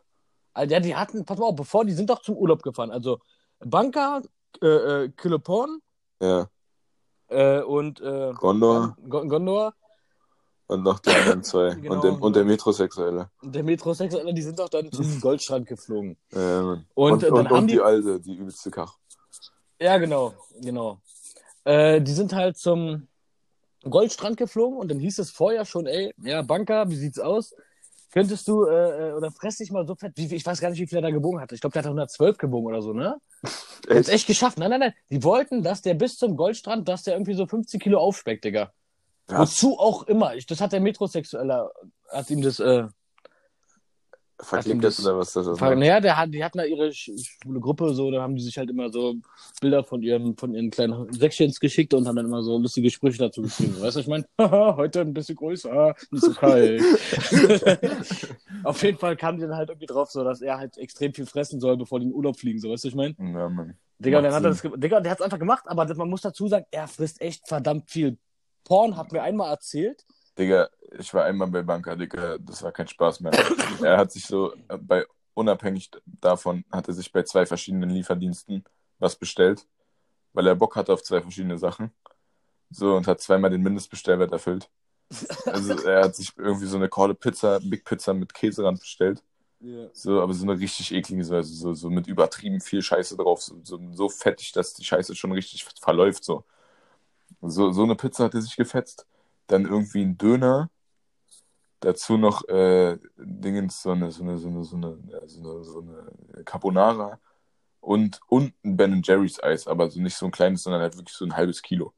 Speaker 1: Alter, die hatten, pass mal auf, bevor, die sind doch zum Urlaub gefahren. Also Banker, äh, äh, Kiloporn
Speaker 2: Ja.
Speaker 1: äh, und äh,
Speaker 2: Gondor
Speaker 1: Gon- Gondor
Speaker 2: und noch die anderen zwei.
Speaker 1: Genau.
Speaker 2: Und, der, und der Metrosexuelle.
Speaker 1: und der Metrosexuelle, die sind doch dann zum Goldstrand geflogen.
Speaker 2: Mann.
Speaker 1: Und,
Speaker 2: und,
Speaker 1: äh,
Speaker 2: und, und
Speaker 1: die-
Speaker 2: die alte, die übelste Kach.
Speaker 1: Ja, genau, genau. Äh, die sind halt zum Goldstrand geflogen und dann hieß es vorher schon, ey, ja, Banker, wie sieht's aus? Könntest du, äh, äh, oder fress dich mal so fett, wie, ich weiß gar nicht, wie viel er da gewogen hat. Ich glaube, der hat 112 gewogen oder so, ne? Hat's echt geschafft. Nein, nein, nein. Die wollten, dass der bis zum Goldstrand, dass der irgendwie so 15 Kilo aufspeckt, Digga.
Speaker 2: Ja.
Speaker 1: Wozu auch immer. Ich, das hat der Metrosexuelle, hat ihm das, äh, Das-
Speaker 2: das oder was das ist?
Speaker 1: Frage, naja, der hat, die hatten da ihre sch- schwule Gruppe, so, da haben die sich halt immer so Bilder von ihren, von ihren kleinen Säckchens geschickt und haben dann immer so lustige Sprüche dazu geschrieben. Weißt du, ich meine? Heute ein bisschen größer, nicht so kalt. Auf jeden Fall kamen die dann halt irgendwie drauf, so, dass er halt extrem viel fressen soll, bevor die in den Urlaub fliegen, so, weißt du, ich meine?
Speaker 2: Ja, Mann.
Speaker 1: Digga, dann hat er das, Digga, der hat's einfach gemacht, aber man muss dazu sagen, er frisst echt verdammt viel. Porn hat mir einmal erzählt,
Speaker 2: Digga, ich war einmal bei Banker, Digga, das war kein Spaß mehr. er hat sich so, äh, bei, unabhängig davon, hat er sich bei zwei verschiedenen Lieferdiensten was bestellt, weil er Bock hatte auf zwei verschiedene Sachen. So, und hat zweimal den Mindestbestellwert erfüllt. Also, er hat sich irgendwie so eine Corle Pizza, Big Pizza mit Käserand bestellt. So, aber so eine richtig eklige, so, also so, so mit übertrieben viel Scheiße drauf. So, so, so fettig, dass die Scheiße schon richtig verläuft. So. So, so eine Pizza hat er sich gefetzt. Dann irgendwie ein Döner. Dazu noch äh, Dingens, so eine, so eine, so eine, so eine, ja, so eine, Carbonara. Und, und ein Ben Jerry's Eis, aber so nicht so ein kleines, sondern halt wirklich so ein halbes Kilo.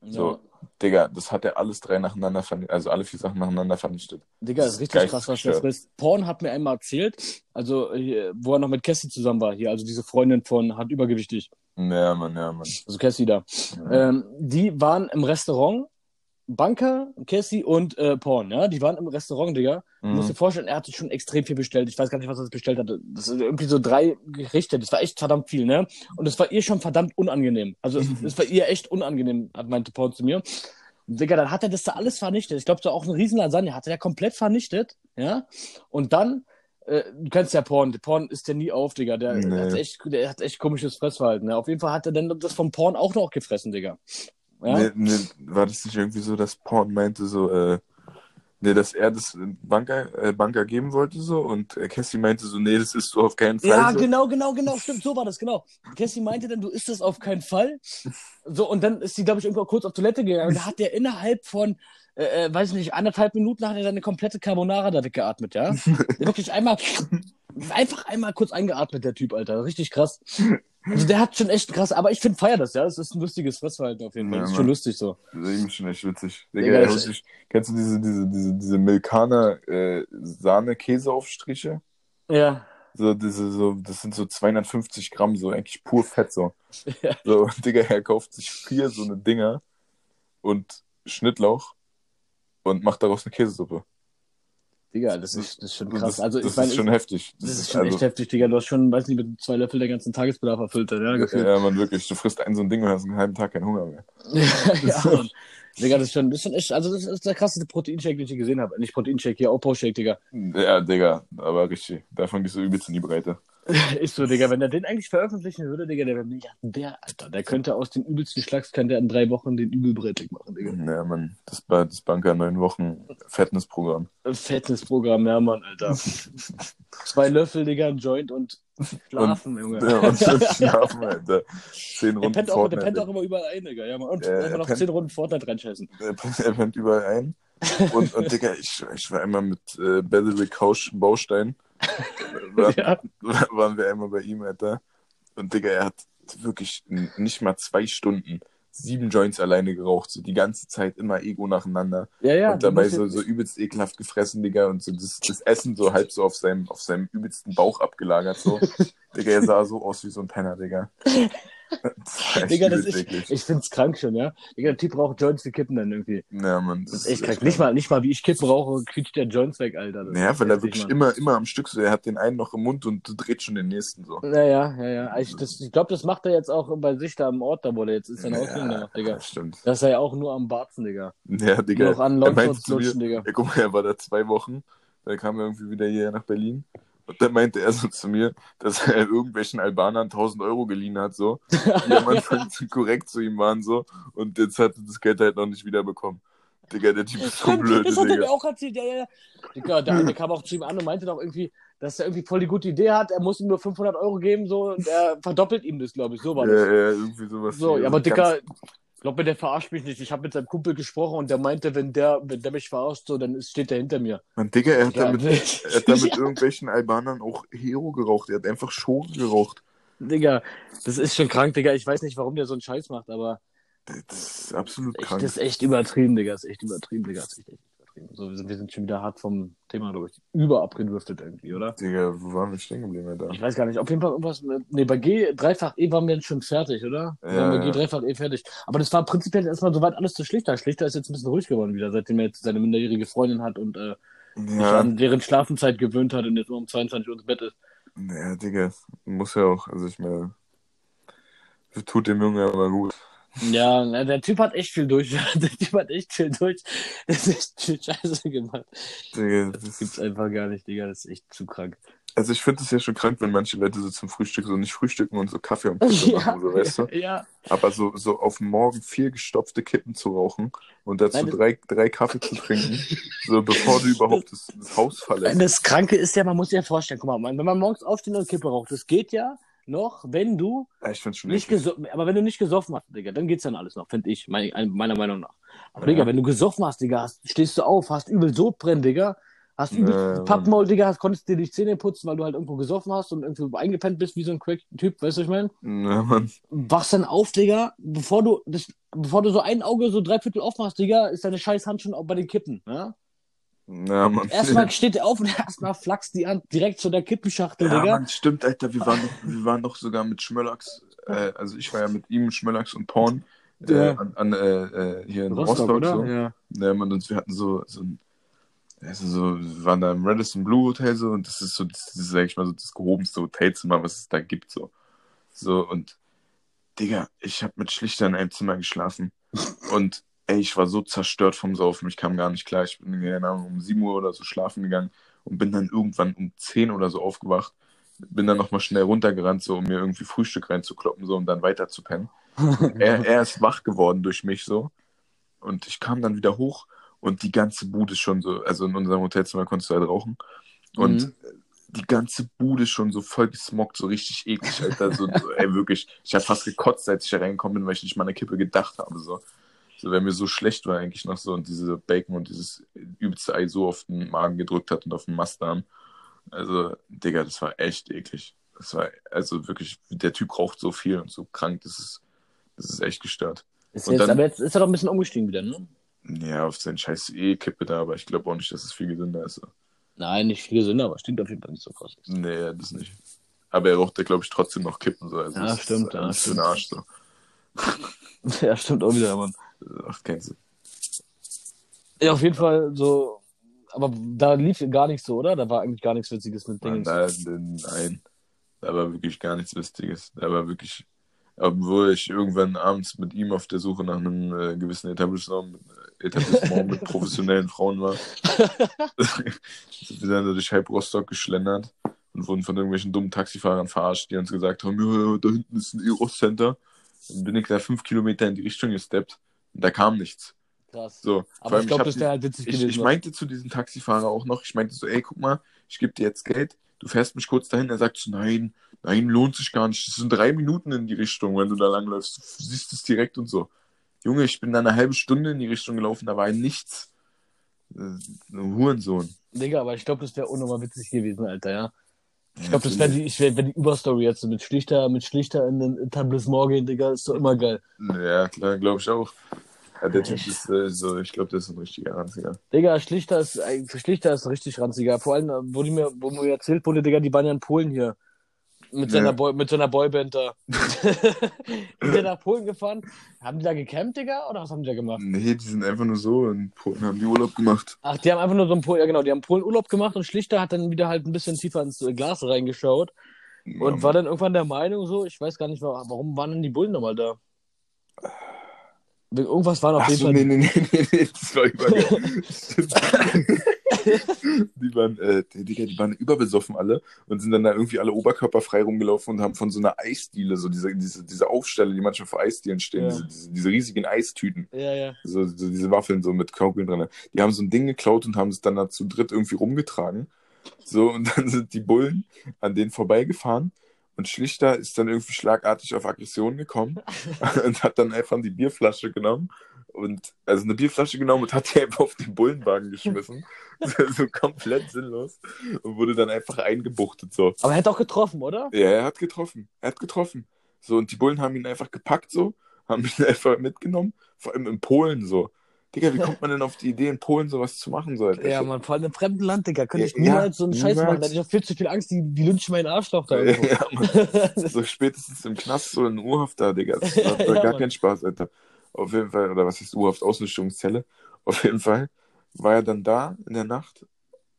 Speaker 2: So, Digga, das hat er alles drei nacheinander vernichtet, also alle vier Sachen nacheinander vernichtet.
Speaker 1: Digga, das ist richtig krass, was der
Speaker 2: geistesgestört.
Speaker 1: frisst. Porn hat mir einmal erzählt, also hier, wo er noch mit Cassie zusammen war, hier, also diese Freundin von hat übergewichtig,
Speaker 2: Ja, Mann, ja, Mann.
Speaker 1: also Cassie da.
Speaker 2: Ja.
Speaker 1: Ähm, die waren im Restaurant, Banker, Cassie und äh, Porn, ja, die waren im Restaurant, Digga. Du musst dir
Speaker 2: Mhm.
Speaker 1: vorstellen, er hat sich schon extrem viel bestellt. Ich weiß gar nicht, was er bestellt hatte. Das sind irgendwie so drei Gerichte. Das war echt verdammt viel, ne? Und es war ihr schon verdammt unangenehm. Also es, war ihr echt unangenehm, hat meinte Porn zu mir. Und Digga, dann hat er das da alles vernichtet. Ich glaube, so auch eine riesen Lasagne hat er komplett vernichtet, ja? Und dann, äh, du kennst ja Porn. Porn ist ja nie auf, Digga. Der,
Speaker 2: Nee.
Speaker 1: der, hat echt, der hat echt komisches Fressverhalten. Ne? Auf jeden Fall hat er dann das vom Porn auch noch gefressen, Digga. Ja?
Speaker 2: Nee, nee, war das nicht irgendwie so, dass Porn meinte so, äh, nee, dass er das Banker, äh, Banker geben wollte so und äh, Cassie meinte so, nee, das ist so auf keinen Fall
Speaker 1: Ja,
Speaker 2: so.
Speaker 1: genau, genau, genau, stimmt, so war das, genau. Cassie meinte dann, du isst das auf keinen Fall. So, und dann ist sie, glaube ich, irgendwo kurz auf Toilette gegangen. Und da hat der innerhalb von, äh, äh, weiß nicht, anderthalb Minuten hat er seine komplette Carbonara da weggeatmet, ja? Wirklich einmal, einfach einmal kurz eingeatmet, der Typ, Alter. Richtig krass. Also der hat schon echt krass, aber ich finde, feier das, ja? Es ist ein lustiges Fressverhalten auf jeden Fall.
Speaker 2: Ja,
Speaker 1: das ist
Speaker 2: Mann.
Speaker 1: schon lustig so.
Speaker 2: Das ist schon echt witzig.
Speaker 1: Digga,
Speaker 2: Digga,
Speaker 1: das-
Speaker 2: ich, kennst du diese, diese, diese, diese Milkaner äh, Sahne-Käseaufstriche?
Speaker 1: Ja.
Speaker 2: So, diese, so, das sind so 250 Gramm, so eigentlich pur Fett so.
Speaker 1: Ja.
Speaker 2: So, Digga, er kauft sich vier so eine Dinger und Schnittlauch und macht daraus eine Käsesuppe.
Speaker 1: Digga, das ist, das ist schon krass.
Speaker 2: Das,
Speaker 1: also,
Speaker 2: das
Speaker 1: ich meine,
Speaker 2: ist schon heftig.
Speaker 1: das ist schon echt
Speaker 2: also,
Speaker 1: heftig, Digga. Du hast schon, weiß nicht, mit zwei Löffel der ganzen Tagesbedarf erfüllt, ja, gefühlt.
Speaker 2: Ja, man, wirklich. Du frisst ein so ein Ding und hast einen halben Tag keinen Hunger mehr.
Speaker 1: ja, Mann. Digga, das ist schon, das ist schon echt, also das ist der krasseste Proteinshake, den ich je gesehen habe. Nicht Proteinshake, hier Aufbaushake, Digga.
Speaker 2: Ja, Digga, aber richtig. Davon gehst du übelst in die Breite.
Speaker 1: Ist so, Digga, wenn er den eigentlich veröffentlichen würde, Digga, der wäre Milliardär, Alter. Der könnte aus den übelsten Schlags, könnte er in drei Wochen den übelbrettig machen, Digga.
Speaker 2: Ja, man, das, das Banker neun Wochen Fitnessprogramm.
Speaker 1: Fitnessprogramm, ja, Mann, Alter. Zwei Löffel, Digga, ein Joint und schlafen, Junge.
Speaker 2: Ja, und Schlafen, Alter. Zehn
Speaker 1: Der
Speaker 2: Runden
Speaker 1: pennt, auch, der pennt auch immer überall ein, Digga. Ja, Mann. Und
Speaker 2: Ja, er
Speaker 1: einfach noch
Speaker 2: pennt-
Speaker 1: zehn Runden Fortnite reinscheißen.
Speaker 2: Er pennt, er pennt überall ein. Und, und Digga, ich, ich war einmal mit äh, Kausch Baustein. War,
Speaker 1: Ja.
Speaker 2: waren wir einmal bei ihm, Alter. Und Digga, er hat wirklich nicht mal zwei Stunden sieben Joints alleine geraucht. So die ganze Zeit immer Ego nacheinander.
Speaker 1: Ja, ja.
Speaker 2: und dabei so, so übelst ekelhaft gefressen, Digga. Und so das, das Essen so halb so auf seinem, auf seinem übelsten Bauch abgelagert. So. Digga, er sah so aus wie so ein Penner, Digga.
Speaker 1: Digga, das ist, ich find's krank schon, ja. Digga, der Typ braucht Joints für Kippen dann irgendwie.
Speaker 2: Ja, Mann.
Speaker 1: Das ist echt krank. Nicht mal, nicht mal wie ich Kippen rauche, quietscht der Joints weg, Alter. Das
Speaker 2: Ja, weil er wirklich immer, immer am Stück so, er hat den einen noch im Mund und dreht schon den nächsten so.
Speaker 1: Naja, ja, ja. Ich, das- ich glaube, das macht er jetzt auch bei sich da am Ort, da wo der jetzt ist, sein Ausbildung
Speaker 2: ja,
Speaker 1: Digga.
Speaker 2: ja, stimmt.
Speaker 1: Das ist er ja auch nur am Barzen, Digga.
Speaker 2: Ja, Digga.
Speaker 1: Nur noch an
Speaker 2: er meinte zu
Speaker 1: lutschen, Digga.
Speaker 2: ja, guck mal, er war da zwei Wochen, dann kam er irgendwie wieder hierher nach Berlin. Und dann meinte er so zu mir, dass er irgendwelchen Albanern 1000 Euro geliehen hat, so. Die am Anfang zu korrekt zu ihm waren, so. Und jetzt hat er das Geld halt noch nicht wiederbekommen. Digga, der Typ ist so blöd,
Speaker 1: das hat er mir auch erzählt, ja, ja, ja. Digga, der eine kam auch zu ihm an und meinte doch irgendwie, dass er irgendwie voll die gute Idee hat, er muss ihm nur 500 Euro geben, so, und er verdoppelt ihm das, glaube ich, so war
Speaker 2: Ja,
Speaker 1: das.
Speaker 2: ja, irgendwie sowas.
Speaker 1: So, ja, aber Dicker, glaub mir, der verarscht mich nicht. Ich habe mit seinem Kumpel gesprochen und der meinte, wenn der, wenn der mich verarscht, so, dann steht der hinter mir.
Speaker 2: Mann, Digga, er hat
Speaker 1: Ja,
Speaker 2: damit,
Speaker 1: ich-
Speaker 2: er hat damit
Speaker 1: ja.
Speaker 2: irgendwelchen Albanern auch Hero geraucht. Er hat einfach Schore geraucht.
Speaker 1: Digga, das ist schon krank, Digga. Ich weiß nicht, warum der so einen Scheiß macht, aber
Speaker 2: Das ist absolut
Speaker 1: echt,
Speaker 2: krank.
Speaker 1: das ist echt übertrieben, Digga. Das ist echt übertrieben, Digga. Das ist echt, echt. So, wir sind, wir sind schon wieder hart vom Thema, glaube ich. Überabgedriftet irgendwie, oder?
Speaker 2: Digga, wo waren wir stehen geblieben, Alter?
Speaker 1: Ich weiß gar nicht. Auf jeden Fall irgendwas mit, nee, bei G, dreifach E waren wir jetzt schon fertig, oder? Wir
Speaker 2: Ja,
Speaker 1: waren bei. G, dreifach E fertig. Aber das war prinzipiell erstmal soweit alles zu Schlichter. Schlichter ist jetzt ein bisschen ruhig geworden wieder, seitdem er jetzt seine minderjährige Freundin hat und, äh, sich
Speaker 2: Ja,
Speaker 1: an deren Schlafenszeit gewöhnt hat und jetzt nur um 22 Uhr ins Bett ist.
Speaker 2: ja, Digga, muss ja auch. Also ich meine, tut dem Jungen aber gut.
Speaker 1: Ja, der Typ hat echt viel durch. Der Typ hat echt viel durch. Das ist echt viel Scheiße gemacht.
Speaker 2: Digga,
Speaker 1: Das
Speaker 2: das
Speaker 1: gibt's einfach gar nicht, Digga. Das ist echt zu krank.
Speaker 2: also ich finde es ja schon krank, wenn manche Leute so zum Frühstück so nicht frühstücken und so Kaffee am Tisch machen, so, weißt du?
Speaker 1: ja.
Speaker 2: Aber so, so auf den Morgen vier gestopfte Kippen zu rauchen und dazu
Speaker 1: Nein,
Speaker 2: drei, drei Kaffee zu trinken, so bevor du überhaupt das, das Haus verlässt.
Speaker 1: Das Kranke ist ja, man muss sich ja vorstellen, guck mal, wenn man morgens aufsteht und Kippe raucht, das geht ja noch, wenn du
Speaker 2: ich find's schon
Speaker 1: nicht gesoffen, aber wenn du nicht gesoffen hast, Digga, dann geht's dann alles noch, finde ich, mein, ein- meiner Meinung nach. Aber
Speaker 2: Ja.
Speaker 1: Digga, wenn du gesoffen hast, Digga, hast, stehst du auf, hast übel Sodbrennen, Digga, hast übel
Speaker 2: Ja.
Speaker 1: Pappmaul, Digga, hast, konntest dir die Zähne putzen, weil du halt irgendwo gesoffen hast und irgendwo eingepennt bist wie so ein Crack-Typ, weißt du, was ich meine?
Speaker 2: Ja, Mann.
Speaker 1: wachst dann auf, Digga, bevor du das, bevor du so ein Auge so drei Viertel aufmachst, Digga, ist deine scheiß Hand schon auch bei den Kippen, ja?
Speaker 2: Ja, Mann.
Speaker 1: Erstmal steht er auf und erstmal flaxt die an, direkt zu der Kippenschachtel,
Speaker 2: Ja,
Speaker 1: Digga.
Speaker 2: Mann, stimmt, Alter. Wir waren, noch, wir waren noch sogar mit Schmöllachs, äh, also ich war ja mit ihm, Schmöllachs und Porn äh,
Speaker 1: Ja.
Speaker 2: an, an, äh, äh, hier in Rostock, so.
Speaker 1: Ja.
Speaker 2: Ja, Mann, und wir hatten so, so ein, also so, wir waren da im Radisson Blue Hotel so und das ist so, das ist, sag ich mal, so das gehobenste Hotelzimmer, was es da gibt, so. So, und, Digga, ich hab mit Schlichter in einem Zimmer geschlafen und, ey, ich war so zerstört vom Saufen, ich kam gar nicht klar, ich bin, Ahnung, um 7 Uhr oder so schlafen gegangen und bin dann irgendwann um 10 oder so aufgewacht, bin dann nochmal schnell runtergerannt, so, um mir irgendwie Frühstück reinzukloppen, so, um dann weiter zu pennen. er, er ist wach geworden durch mich so. Und ich kam dann wieder hoch und die ganze Bude ist schon so, also in unserem Hotelzimmer konntest du halt rauchen. Und
Speaker 1: Mhm.
Speaker 2: die ganze Bude ist schon so voll gesmockt, so richtig eklig, Alter. So, ey, wirklich. Ich habe fast gekotzt, als ich da reingekommen bin, weil ich nicht mal an eine Kippe gedacht habe. So, so wenn mir so schlecht war eigentlich noch so und diese Bacon und dieses übelste Ei so auf den Magen gedrückt hat und auf den Mastdarm. Also, Digga, das war echt eklig. Das war, also wirklich, der Typ raucht so viel und so krank, das ist, das ist echt gestört.
Speaker 1: Ist
Speaker 2: Und
Speaker 1: jetzt,
Speaker 2: dann-
Speaker 1: aber jetzt ist er doch ein bisschen umgestiegen wieder, ne?
Speaker 2: Ja, auf seinen scheiß E-Kippe da, aber ich glaube auch nicht, dass es viel gesünder ist.
Speaker 1: Nein, nicht viel gesünder, aber stimmt auf jeden Fall nicht so krass.
Speaker 2: Nee, das nicht. Aber er raucht ja, glaube ich, trotzdem noch Kippen. So. Also
Speaker 1: Ja,
Speaker 2: das
Speaker 1: stimmt,
Speaker 2: Ist,
Speaker 1: ja, stimmt.
Speaker 2: Arsch, so.
Speaker 1: ja, stimmt auch wieder, Mann.
Speaker 2: Ach, kein Sinn.
Speaker 1: Ja, auf jeden Fall so, aber da lief gar nichts so, oder? Da war eigentlich gar nichts Witziges mit
Speaker 2: Nein,
Speaker 1: Dingens.
Speaker 2: nein, nein. Da war wirklich gar nichts Wichtiges. Da war wirklich, obwohl ich irgendwann abends mit ihm auf der Suche nach einem äh, gewissen Etablissement, Etablissement mit professionellen Frauen war, sind wir dann durch halb Rostock geschlendert und wurden von irgendwelchen dummen Taxifahrern verarscht, die uns gesagt haben, ja, da hinten ist ein Eros-Center. Dann bin ich da fünf Kilometer in die Richtung gesteppt da kam nichts.
Speaker 1: Krass.
Speaker 2: So,
Speaker 1: Aber ich glaube, das
Speaker 2: die-
Speaker 1: wäre halt witzig
Speaker 2: ich,
Speaker 1: gewesen.
Speaker 2: ich meinte zu diesem Taxifahrer auch noch, ich meinte so, ey, guck mal, ich gebe dir jetzt Geld, du fährst mich kurz dahin. Er sagt so, nein, nein, lohnt sich gar nicht. Das sind drei Minuten in die Richtung, wenn du da langläufst. Du siehst es direkt und so. Junge, ich bin da eine halbe Stunde in die Richtung gelaufen, da war nichts. Äh, Ein Hurensohn.
Speaker 1: Digga, aber ich glaube, das wäre unnormal witzig gewesen, Alter, ja. Ich glaube, das wäre die, ich wär, wär die Überstory jetzt mit Schlichter, mit Schlichter in den Etablissement gehen, Digga, ist doch immer geil.
Speaker 2: Ja, klar, glaube ich auch. Ja, der Typ ist äh, so, ich glaube, der ist ein richtiger Ranziger.
Speaker 1: Digga, Schlichter ist, äh, Schlichter ist richtig ranziger. Vor allem, äh, wo, die mir, wo mir erzählt wurde, Digga, die waren ja in Polen hier. Mit
Speaker 2: Ja.
Speaker 1: seiner, Boy, mit seiner Boyband da. Sind die nach Polen gefahren? Haben die da gecampt, Digga? Oder was haben die da gemacht?
Speaker 2: Nee, die sind einfach nur so in Polen, haben die Urlaub gemacht.
Speaker 1: Ach, die haben einfach nur so einen Polen, ja genau, die haben Polen Urlaub gemacht und Schlichter hat dann wieder halt ein bisschen tiefer ins Glas reingeschaut und
Speaker 2: Ja,
Speaker 1: war dann irgendwann der Meinung so, ich weiß gar nicht, wa- warum waren denn die Bullen nochmal da? Irgendwas war auf
Speaker 2: Ach
Speaker 1: jeden
Speaker 2: so,
Speaker 1: Fall.
Speaker 2: nee, nee, nee, nee, das war übergeil. die waren, äh, die, Digga, die waren überbesoffen alle und sind dann da irgendwie alle oberkörperfrei rumgelaufen und haben von so einer Eisdiele, so diese, diese, diese Aufsteller, die manchmal vor Eisdielen stehen,
Speaker 1: Ja.
Speaker 2: diese, diese, diese riesigen Eistüten,
Speaker 1: Ja, ja.
Speaker 2: so, so diese Waffeln so mit Kaugummi drin. Die haben so ein Ding geklaut und haben es dann da zu dritt irgendwie rumgetragen. So, und dann sind die Bullen an denen vorbeigefahren. Und Schlichter ist dann irgendwie schlagartig auf Aggression gekommen und hat dann einfach die Bierflasche genommen und also eine Bierflasche genommen und hat die einfach auf den Bullenwagen geschmissen. so, komplett sinnlos. Und wurde dann einfach eingebuchtet so.
Speaker 1: Aber er hat auch getroffen, oder?
Speaker 2: Ja, er hat getroffen. Er hat getroffen. So, und die Bullen haben ihn einfach gepackt so, haben ihn einfach mitgenommen. Vor allem in Polen so. Digga, wie kommt man denn auf die Idee, in Polen sowas zu machen? So, Alter?
Speaker 1: Ja, man, vor allem im fremden Land, Digga. Könnte ich
Speaker 2: Ja,
Speaker 1: niemals so einen Scheiß
Speaker 2: niemals.
Speaker 1: machen. Da hätte ich auch viel zu viel Angst, die, die lynchen meinen Arschloch da irgendwo.
Speaker 2: Ja, Mann. So spätestens im Knast, so in U-Haft da, Digga. Das war, war
Speaker 1: Ja,
Speaker 2: gar
Speaker 1: Mann.
Speaker 2: kein Spaß, Alter. Auf jeden Fall, oder was heißt U-Haft, Ausnüchterungszelle. Auf jeden Fall war er dann da in der Nacht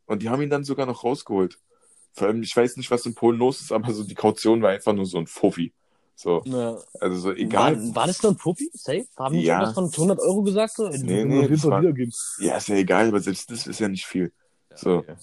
Speaker 2: und die haben ihn dann sogar noch rausgeholt. Vor allem, ich weiß nicht, was in Polen los ist, aber so die Kaution war einfach nur so ein Fuffi. So,
Speaker 1: Ja.
Speaker 2: also so egal.
Speaker 1: War, war das nur ein Puppi? Safe? Haben die
Speaker 2: Ja.
Speaker 1: ja. von 100 Euro gesagt? So?
Speaker 2: Nee, nee, das war-
Speaker 1: wiedergeben.
Speaker 2: Ja, ist ja egal, aber selbst das ist ja nicht viel. So,
Speaker 1: Okay.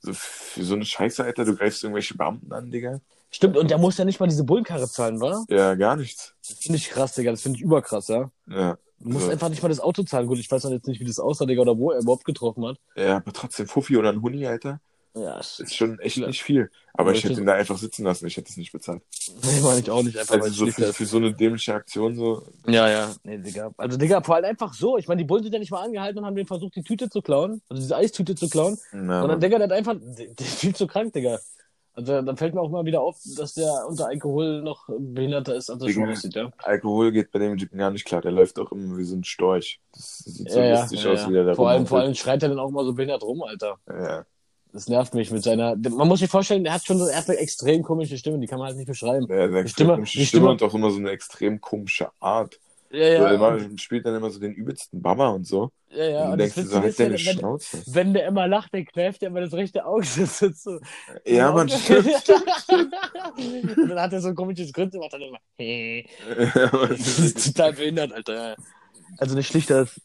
Speaker 2: so für so eine Scheiße, Alter, du greifst irgendwelche Beamten an, Digga.
Speaker 1: Stimmt, und der muss ja nicht mal diese Bullenkarre zahlen, wa?
Speaker 2: Ja, gar nichts.
Speaker 1: Das finde ich krass, Digga. Das finde ich überkrass, ja.
Speaker 2: Ja.
Speaker 1: Du musst
Speaker 2: So.
Speaker 1: einfach nicht mal das Auto zahlen. Gut, ich weiß dann jetzt nicht, wie das aussah, Digga, oder wo er überhaupt getroffen hat.
Speaker 2: Ja, aber trotzdem Fuffi oder ein Huni, Alter,
Speaker 1: Ja,
Speaker 2: ist schon echt
Speaker 1: Ja.
Speaker 2: nicht viel. Aber
Speaker 1: Ja,
Speaker 2: ich hätte ihn da einfach sitzen lassen, ich hätte es nicht bezahlt.
Speaker 1: nee, meine ich auch nicht, einfach
Speaker 2: Also so für, für so eine dämliche Aktion so.
Speaker 1: Ja, ja. Nee, Digga. Also, Digga, vor allem einfach so. Ich meine, die Bullen sind ja nicht mal angehalten und haben den versucht, die Tüte zu klauen. Also diese Eistüte zu klauen.
Speaker 2: Na,
Speaker 1: Und dann. Digga, der hat einfach, der, ist viel zu krank, Digga. Also, dann fällt mir auch mal wieder auf, dass der unter Alkohol noch behinderter ist, als er schon aussieht, ja.
Speaker 2: Alkohol geht bei dem Typen gar nicht klar. Der läuft auch immer wie so ein Storch. Das sieht so
Speaker 1: ja, ja,
Speaker 2: lustig
Speaker 1: ja,
Speaker 2: aus,
Speaker 1: ja.
Speaker 2: wie der da
Speaker 1: vor, allem, vor allem schreit er dann auch mal so behindert rum, Alter.
Speaker 2: Ja.
Speaker 1: Das nervt mich mit seiner. Man muss sich vorstellen, der hat schon so er hat eine extrem komische Stimme, die kann man halt nicht beschreiben.
Speaker 2: Der, der
Speaker 1: Die
Speaker 2: Stimme,
Speaker 1: die
Speaker 2: Stimme und auch immer so eine extrem komische Art.
Speaker 1: Ja,
Speaker 2: So,
Speaker 1: ja.
Speaker 2: der immer, spielt dann immer so den übelsten Baba und so.
Speaker 1: ja, ja.
Speaker 2: und du
Speaker 1: Und
Speaker 2: denkst
Speaker 1: das
Speaker 2: dir so, halt deine
Speaker 1: wenn,
Speaker 2: Schnauze.
Speaker 1: wenn der immer lacht, dann kneift er immer das rechte Auge. Das ist so,
Speaker 2: Ja, man, stimmt.
Speaker 1: Und dann hat er so ein komisches Grinsen, macht dann immer.
Speaker 2: Ja, Mann,
Speaker 1: Das ist total behindert, Alter. Also der Schlichter ist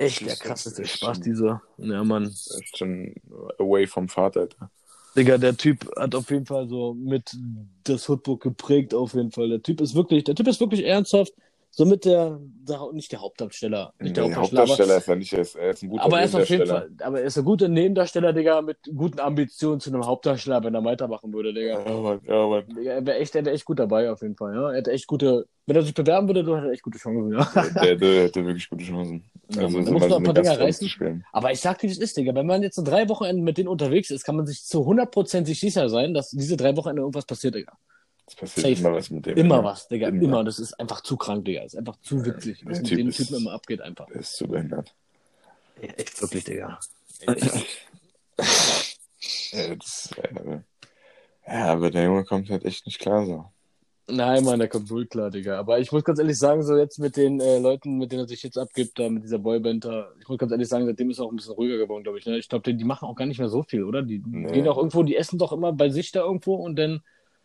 Speaker 1: echt der krasseste Spaß, dieser. Ja, Mann.
Speaker 2: Schon away vom Vater, Alter.
Speaker 1: Digga, der Typ hat auf jeden Fall so mit das Hoodbook geprägt, auf jeden Fall. Der Typ ist wirklich, der Typ ist wirklich ernsthaft. So mit der, der nicht der Hauptdarsteller, nicht der
Speaker 2: Nee,
Speaker 1: Hauptdarsteller,
Speaker 2: ist er nicht, er ist, er ist ein guter
Speaker 1: aber, aber er ist auf jeden. Fall, aber er ist ein guter Nebendarsteller, Digga, mit guten Ambitionen zu einem Hauptdarsteller, wenn er weitermachen würde, Digga.
Speaker 2: Ja, Mann, ja, Mann.
Speaker 1: Digga, Er wäre echt, er wäre echt gut dabei, auf jeden Fall, ja. Er hätte echt gute, wenn er sich bewerben würde, du hättest echt gute Chancen, ja.
Speaker 2: Der, der hätte wirklich gute Chancen.
Speaker 1: Ja,
Speaker 2: Also,
Speaker 1: Mann,
Speaker 2: so
Speaker 1: da muss
Speaker 2: mal
Speaker 1: noch
Speaker 2: so
Speaker 1: ein paar Dinger reißen. Aber ich sag dir, wie es ist, Digga. Wenn man jetzt so drei Wochenenden mit denen unterwegs ist, kann man sich zu 100% sich sicher sein, dass diese drei Wochenende irgendwas passiert, Digga.
Speaker 2: Es passiert
Speaker 1: Safe.
Speaker 2: immer was mit dem.
Speaker 1: Immer was, Digga.
Speaker 2: Immer.
Speaker 1: Immer. Das ist einfach zu krank, Digga. Das ist einfach zu witzig, was mit dem Typen immer abgeht, einfach.
Speaker 2: Der ist zu behindert.
Speaker 1: Ja, echt wirklich, Digga.
Speaker 2: Ja, das, äh, ja, aber der Junge kommt halt echt nicht klar so.
Speaker 1: Nein, Mann, der kommt wohl klar, Digga. Aber ich muss ganz ehrlich sagen, so jetzt mit den äh, Leuten, mit denen er sich jetzt abgibt, da mit dieser Boyband da, ich muss ganz ehrlich sagen, seitdem ist er auch ein bisschen ruhiger geworden, glaube ich. Ne? Ich glaube, die, die machen auch gar nicht mehr so viel, oder? Die
Speaker 2: Nee.
Speaker 1: gehen auch irgendwo, die essen doch immer bei sich da irgendwo und dann,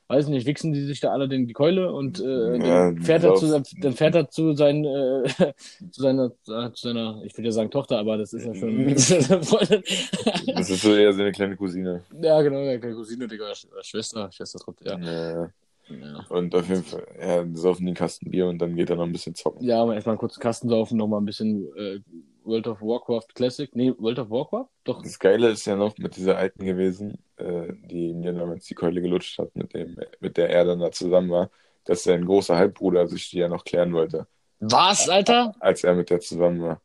Speaker 1: weiß nicht, wichsen die sich da alle den, die Keule und äh,
Speaker 2: Ja,
Speaker 1: dann, fährt er zu, dann fährt er zu, sein, äh, zu seiner, äh, zu seiner, ich würde ja sagen Tochter, aber das ist ja schon das ist Freundin.
Speaker 2: Das ist so eher seine kleine Cousine.
Speaker 1: ja, genau, der kleine Cousine, Digga, Sch- Schwester, Schwester trotzdem, ja.
Speaker 2: Ja.
Speaker 1: ja.
Speaker 2: Und auf jeden Fall, ja, saufen einen Kasten Bier und dann geht er noch ein bisschen zocken.
Speaker 1: Ja, aber erstmal einen kurzen Kasten saufen, nochmal ein bisschen äh, World of Warcraft Classic. Nee, World of Warcraft? Doch.
Speaker 2: Das Geile ist ja noch mit dieser alten gewesen, äh, die mir damals die Keule gelutscht hat, mit dem, mit der er dann da zusammen war, dass sein großer Halbbruder sich die ja noch klären wollte,
Speaker 1: Was, Alter?
Speaker 2: als er mit der zusammen war.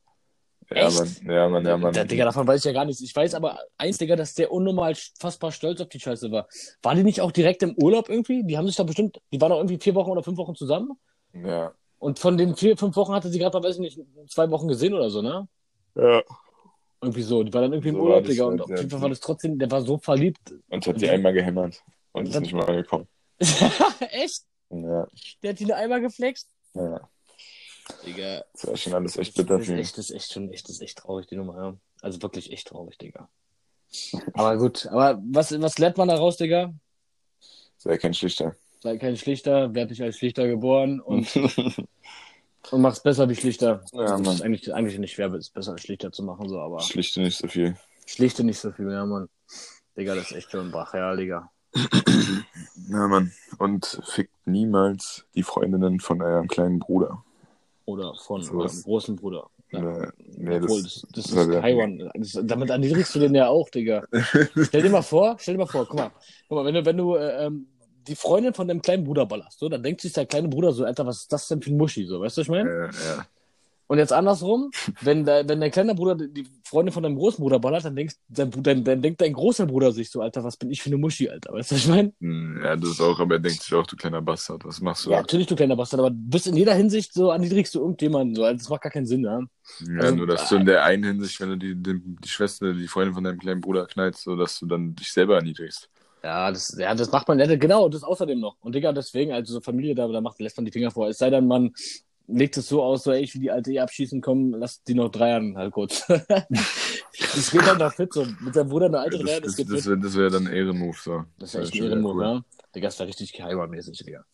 Speaker 2: Ja,
Speaker 1: Echt?
Speaker 2: Mann, ja, Mann, ja, Mann.
Speaker 1: Der, Digga, davon weiß ich ja gar nichts. Ich weiß aber eins, Digga, dass der unnormal fassbar stolz auf die Scheiße war. War die nicht auch direkt im Urlaub irgendwie? Die haben sich da bestimmt, die waren doch irgendwie vier Wochen oder fünf Wochen zusammen.
Speaker 2: Ja.
Speaker 1: Und von den vier, fünf Wochen hatte sie gerade mal, weiß ich nicht, zwei Wochen gesehen oder so, ne?
Speaker 2: Ja.
Speaker 1: Irgendwie so. Die war dann irgendwie im
Speaker 2: So
Speaker 1: Urlaub,
Speaker 2: war das
Speaker 1: Digga.
Speaker 2: halt,
Speaker 1: Und auf
Speaker 2: ja.
Speaker 1: jeden Fall war das trotzdem, der war so verliebt.
Speaker 2: Und hat die einmal gehämmert und ist nicht mal angekommen.
Speaker 1: Echt?
Speaker 2: Ja,
Speaker 1: Der hat die nur einmal geflext?
Speaker 2: ja.
Speaker 1: Digga.
Speaker 2: Das war schon alles echt bitter
Speaker 1: Das ist echt, das ist echt schon echt, das ist echt traurig, die Nummer, ja. Also wirklich echt traurig, Digga. Aber gut, aber was, was lernt man daraus, Digga?
Speaker 2: Sei kein Schlichter.
Speaker 1: Sei kein Schlichter, werd nicht als Schlichter geboren und, und mach's besser wie Schlichter.
Speaker 2: Ja,
Speaker 1: das
Speaker 2: Mann.
Speaker 1: ist eigentlich, eigentlich nicht schwer, es besser als Schlichter zu machen, so, aber
Speaker 2: Schlichte nicht so viel.
Speaker 1: Schlichte nicht so viel, ja, Mann. Digga, das ist echt schon brachial, Digga.
Speaker 2: Ja, Mann. Und fickt niemals die Freundinnen von eurem kleinen Bruder.
Speaker 1: Oder von
Speaker 2: So
Speaker 1: eurem großen Bruder. Ja.
Speaker 2: Nee, nee,
Speaker 1: Obwohl,
Speaker 2: das,
Speaker 1: das, das ist Taiwan. Das, damit erniedrigst du den ja auch, Digga. stell dir mal vor, stell dir mal vor, guck mal, guck mal wenn du, wenn du äh, ähm, die Freundin von deinem kleinen Bruder ballerst, so, dann denkt sich der kleine Bruder so, Alter, was ist das denn für ein Muschi, so, weißt du, was ich meine?
Speaker 2: äh, ja.
Speaker 1: Und jetzt andersrum, wenn, der, wenn dein kleiner Bruder die Freundin von deinem großen Bruder ballert, dann, denkst, dein, dann, dann denkt dein großer Bruder sich so, Alter, was bin ich für eine Muschi, Alter, weißt du, was ich meine?
Speaker 2: Hm, ja, das auch, aber er denkt sich auch, du kleiner Bastard, was machst du
Speaker 1: Ja, natürlich, du kleiner Bastard, aber du bist in jeder Hinsicht so erniedrigst du irgendjemanden, so, also, das macht gar keinen Sinn, ja.
Speaker 2: Ja,
Speaker 1: Also,
Speaker 2: nur dass du in der einen Hinsicht, wenn du die, die, die Schwester, die Freundin von deinem kleinen Bruder knallst, so dass du dann dich selber erniedrigst.
Speaker 1: Ja, das, ja, das macht man, ja, genau, das außerdem noch. Und Digga, deswegen, also so Familie, da, da macht, lässt man die Finger vor. Es sei denn, man legt es so aus, so, ey, ich will die alte eh abschießen, komm, lass die noch dreiern halt kurz. das geht dann noch fit, so, mit seinem Bruder eine alte
Speaker 2: Das,
Speaker 1: Dreier,
Speaker 2: das,
Speaker 1: das
Speaker 2: das, wäre das wär dann Ehrenmove, so.
Speaker 1: Das ist echt ein Ehrenmove,
Speaker 2: cool.
Speaker 1: ja. Digga, das wäre richtig geheimermäßig, Digga.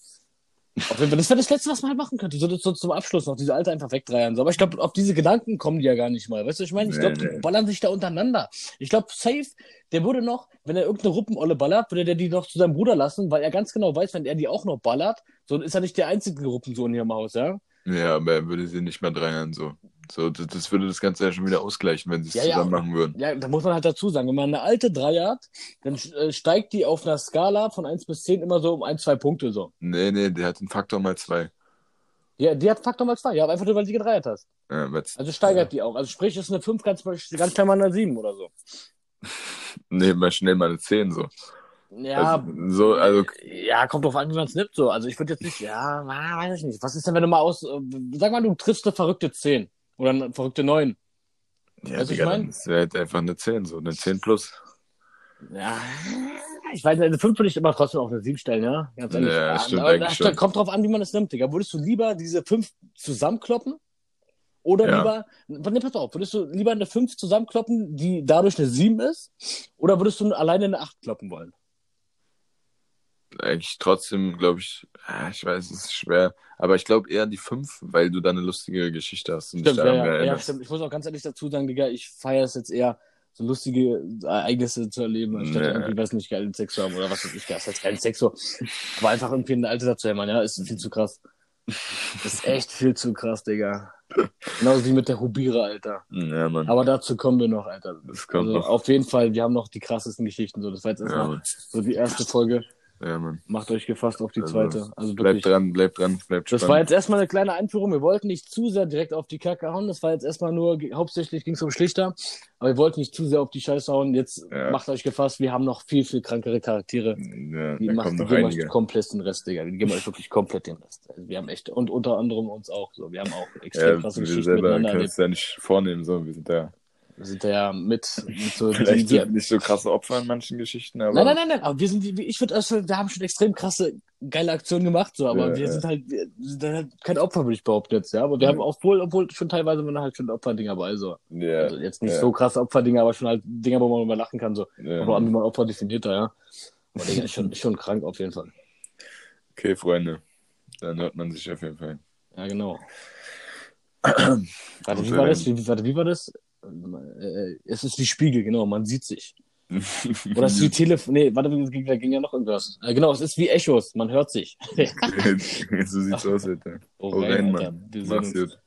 Speaker 1: Auf jeden Fall, das wäre das Letzte, was man halt machen könnte. So, so zum Abschluss noch diese alte einfach wegdreiern. So. Aber ich glaube, auf diese Gedanken kommen die ja gar nicht mal. Weißt du, was ich meine? Ich glaube, die ballern sich da untereinander. Ich glaube, safe, der würde noch, wenn er irgendeine Ruppenolle ballert, würde der die noch zu seinem Bruder lassen, weil er ganz genau weiß, wenn er die auch noch ballert, so ist er nicht der einzige Ruppensohn hier im Haus, ja?
Speaker 2: Ja, aber er würde sie nicht mehr dreiern, so. So, das, das würde das Ganze ja schon wieder ausgleichen, wenn sie es
Speaker 1: Ja, ja.
Speaker 2: zusammen machen würden.
Speaker 1: Ja, da muss man halt dazu sagen, wenn man eine alte Dreier hat, dann äh, steigt die auf einer Skala von 1 bis 10 immer so um ein, zwei Punkte so.
Speaker 2: Nee, nee, der hat den Faktor mal zwei.
Speaker 1: Ja, die hat Faktor mal zwei, ja, aber einfach nur, weil sie gedreiert hast.
Speaker 2: Ja,
Speaker 1: Also steigert die auch. Also sprich, ist eine 5 ganz, ganz schnell mal eine 7 oder so.
Speaker 2: Nee, mal schnell mal eine 10, so.
Speaker 1: Ja,
Speaker 2: Also, so, also,
Speaker 1: ja, kommt drauf an, wie man es nimmt so. Also ich würde jetzt nicht, ja, weiß ich nicht. Was ist denn, wenn du mal aus, äh, sag mal, du triffst eine verrückte 10 oder eine verrückte 9.
Speaker 2: ja,
Speaker 1: Weißt
Speaker 2: Digga,
Speaker 1: ich mein?
Speaker 2: ist er halt einfach eine 10, so, eine 10 plus.
Speaker 1: Ja, ich weiß nicht, eine 5 würde ich immer trotzdem auf eine 7 stellen, ja? Ganz ehrlich.
Speaker 2: Ja, stimmt
Speaker 1: aber
Speaker 2: eigentlich schon.
Speaker 1: kommt drauf an, wie man es nimmt, Digga. Würdest du lieber diese 5 zusammenkloppen? Oder
Speaker 2: Ja.
Speaker 1: lieber, nee, pass auf, würdest du lieber eine 5 zusammenkloppen, die dadurch eine 7 ist? Oder würdest du alleine eine 8 kloppen wollen?
Speaker 2: Eigentlich trotzdem, glaube ich, ja, ich weiß, es ist schwer. Aber ich glaube eher die 5, weil du da eine lustige Geschichte hast. Und
Speaker 1: Stimmt, ja, ja, ja, stimmt. Ich muss auch ganz ehrlich dazu sagen, Digga, ich feiere es jetzt eher, so lustige Ereignisse zu erleben, anstatt
Speaker 2: Nee.
Speaker 1: irgendwie, weiß nicht, geilen Sex zu haben oder was weiß ich, das heißt geilen Sex so. Aber einfach irgendwie eine alte dazu hämmern, ja, ist viel zu krass. ist echt viel zu krass, Digga. Genauso wie mit der Hubira, Alter.
Speaker 2: Ja, Mann.
Speaker 1: Aber dazu kommen wir noch, Alter.
Speaker 2: das kommt
Speaker 1: Also
Speaker 2: noch.
Speaker 1: auf jeden Fall, wir haben noch die krassesten Geschichten, so. Das war jetzt
Speaker 2: Ja,
Speaker 1: erstmal
Speaker 2: Mann.
Speaker 1: so die erste Folge.
Speaker 2: Ja, Mann.
Speaker 1: Macht euch gefasst auf die
Speaker 2: Also,
Speaker 1: zweite. Also
Speaker 2: Bleibt
Speaker 1: wirklich.
Speaker 2: dran, bleibt dran, bleibt
Speaker 1: Das war jetzt erstmal eine kleine Einführung. Wir wollten nicht zu sehr direkt auf die Kacke hauen. Das war jetzt erstmal nur, hauptsächlich ging es um Schlichter. Aber wir wollten nicht zu sehr auf die Scheiße hauen. Jetzt
Speaker 2: Ja.
Speaker 1: macht euch gefasst, wir haben noch viel, viel krankere Charaktere.
Speaker 2: Ja,
Speaker 1: Die
Speaker 2: da
Speaker 1: geben euch komplett den Rest, Digga. Die geben euch wirklich komplett den Rest. Also wir haben echt, und unter anderem uns auch so. Wir haben auch extrem
Speaker 2: Ja,
Speaker 1: krasse
Speaker 2: wir
Speaker 1: Geschichten
Speaker 2: selber
Speaker 1: miteinander
Speaker 2: können es ja nicht vornehmen, so. Wir sind
Speaker 1: Wir sind da ja mit, mit so,
Speaker 2: vielleicht
Speaker 1: die,
Speaker 2: nicht so krasse Opfer in manchen Geschichten, aber
Speaker 1: Nein, nein, nein, nein, aber wir sind, ich würde, also, wir haben schon extrem krasse, geile Aktionen gemacht, so, aber
Speaker 2: Ja,
Speaker 1: wir
Speaker 2: ja.
Speaker 1: sind halt, wir sind halt kein Opfer, würde ich behaupten jetzt, ja, aber wir
Speaker 2: Ja.
Speaker 1: haben obwohl, obwohl schon teilweise waren halt schon Opferdinger bei, so.
Speaker 2: ja,
Speaker 1: Also jetzt nicht so krasse Opferdinger, aber schon halt Dinger, wo man immer lachen kann, so.
Speaker 2: ja.
Speaker 1: Aber wie man Opfer definiert da, ja. Aber Digga, ist schon, schon krank auf jeden Fall.
Speaker 2: Okay, Freunde. Dann hört man sich auf jeden Fall.
Speaker 1: Ja, genau. warte, wie war das? Wie, warte, wie war das? Äh, es ist wie Spiegel, genau, man sieht sich. Oder es ist wie Telefon, nee, warte, da ging ja noch irgendwas. Äh, genau, es ist wie Echos, man hört sich.
Speaker 2: so sieht's aus, Alter.
Speaker 1: Oh,
Speaker 2: Hau
Speaker 1: rein.
Speaker 2: Mann. Mach's gut.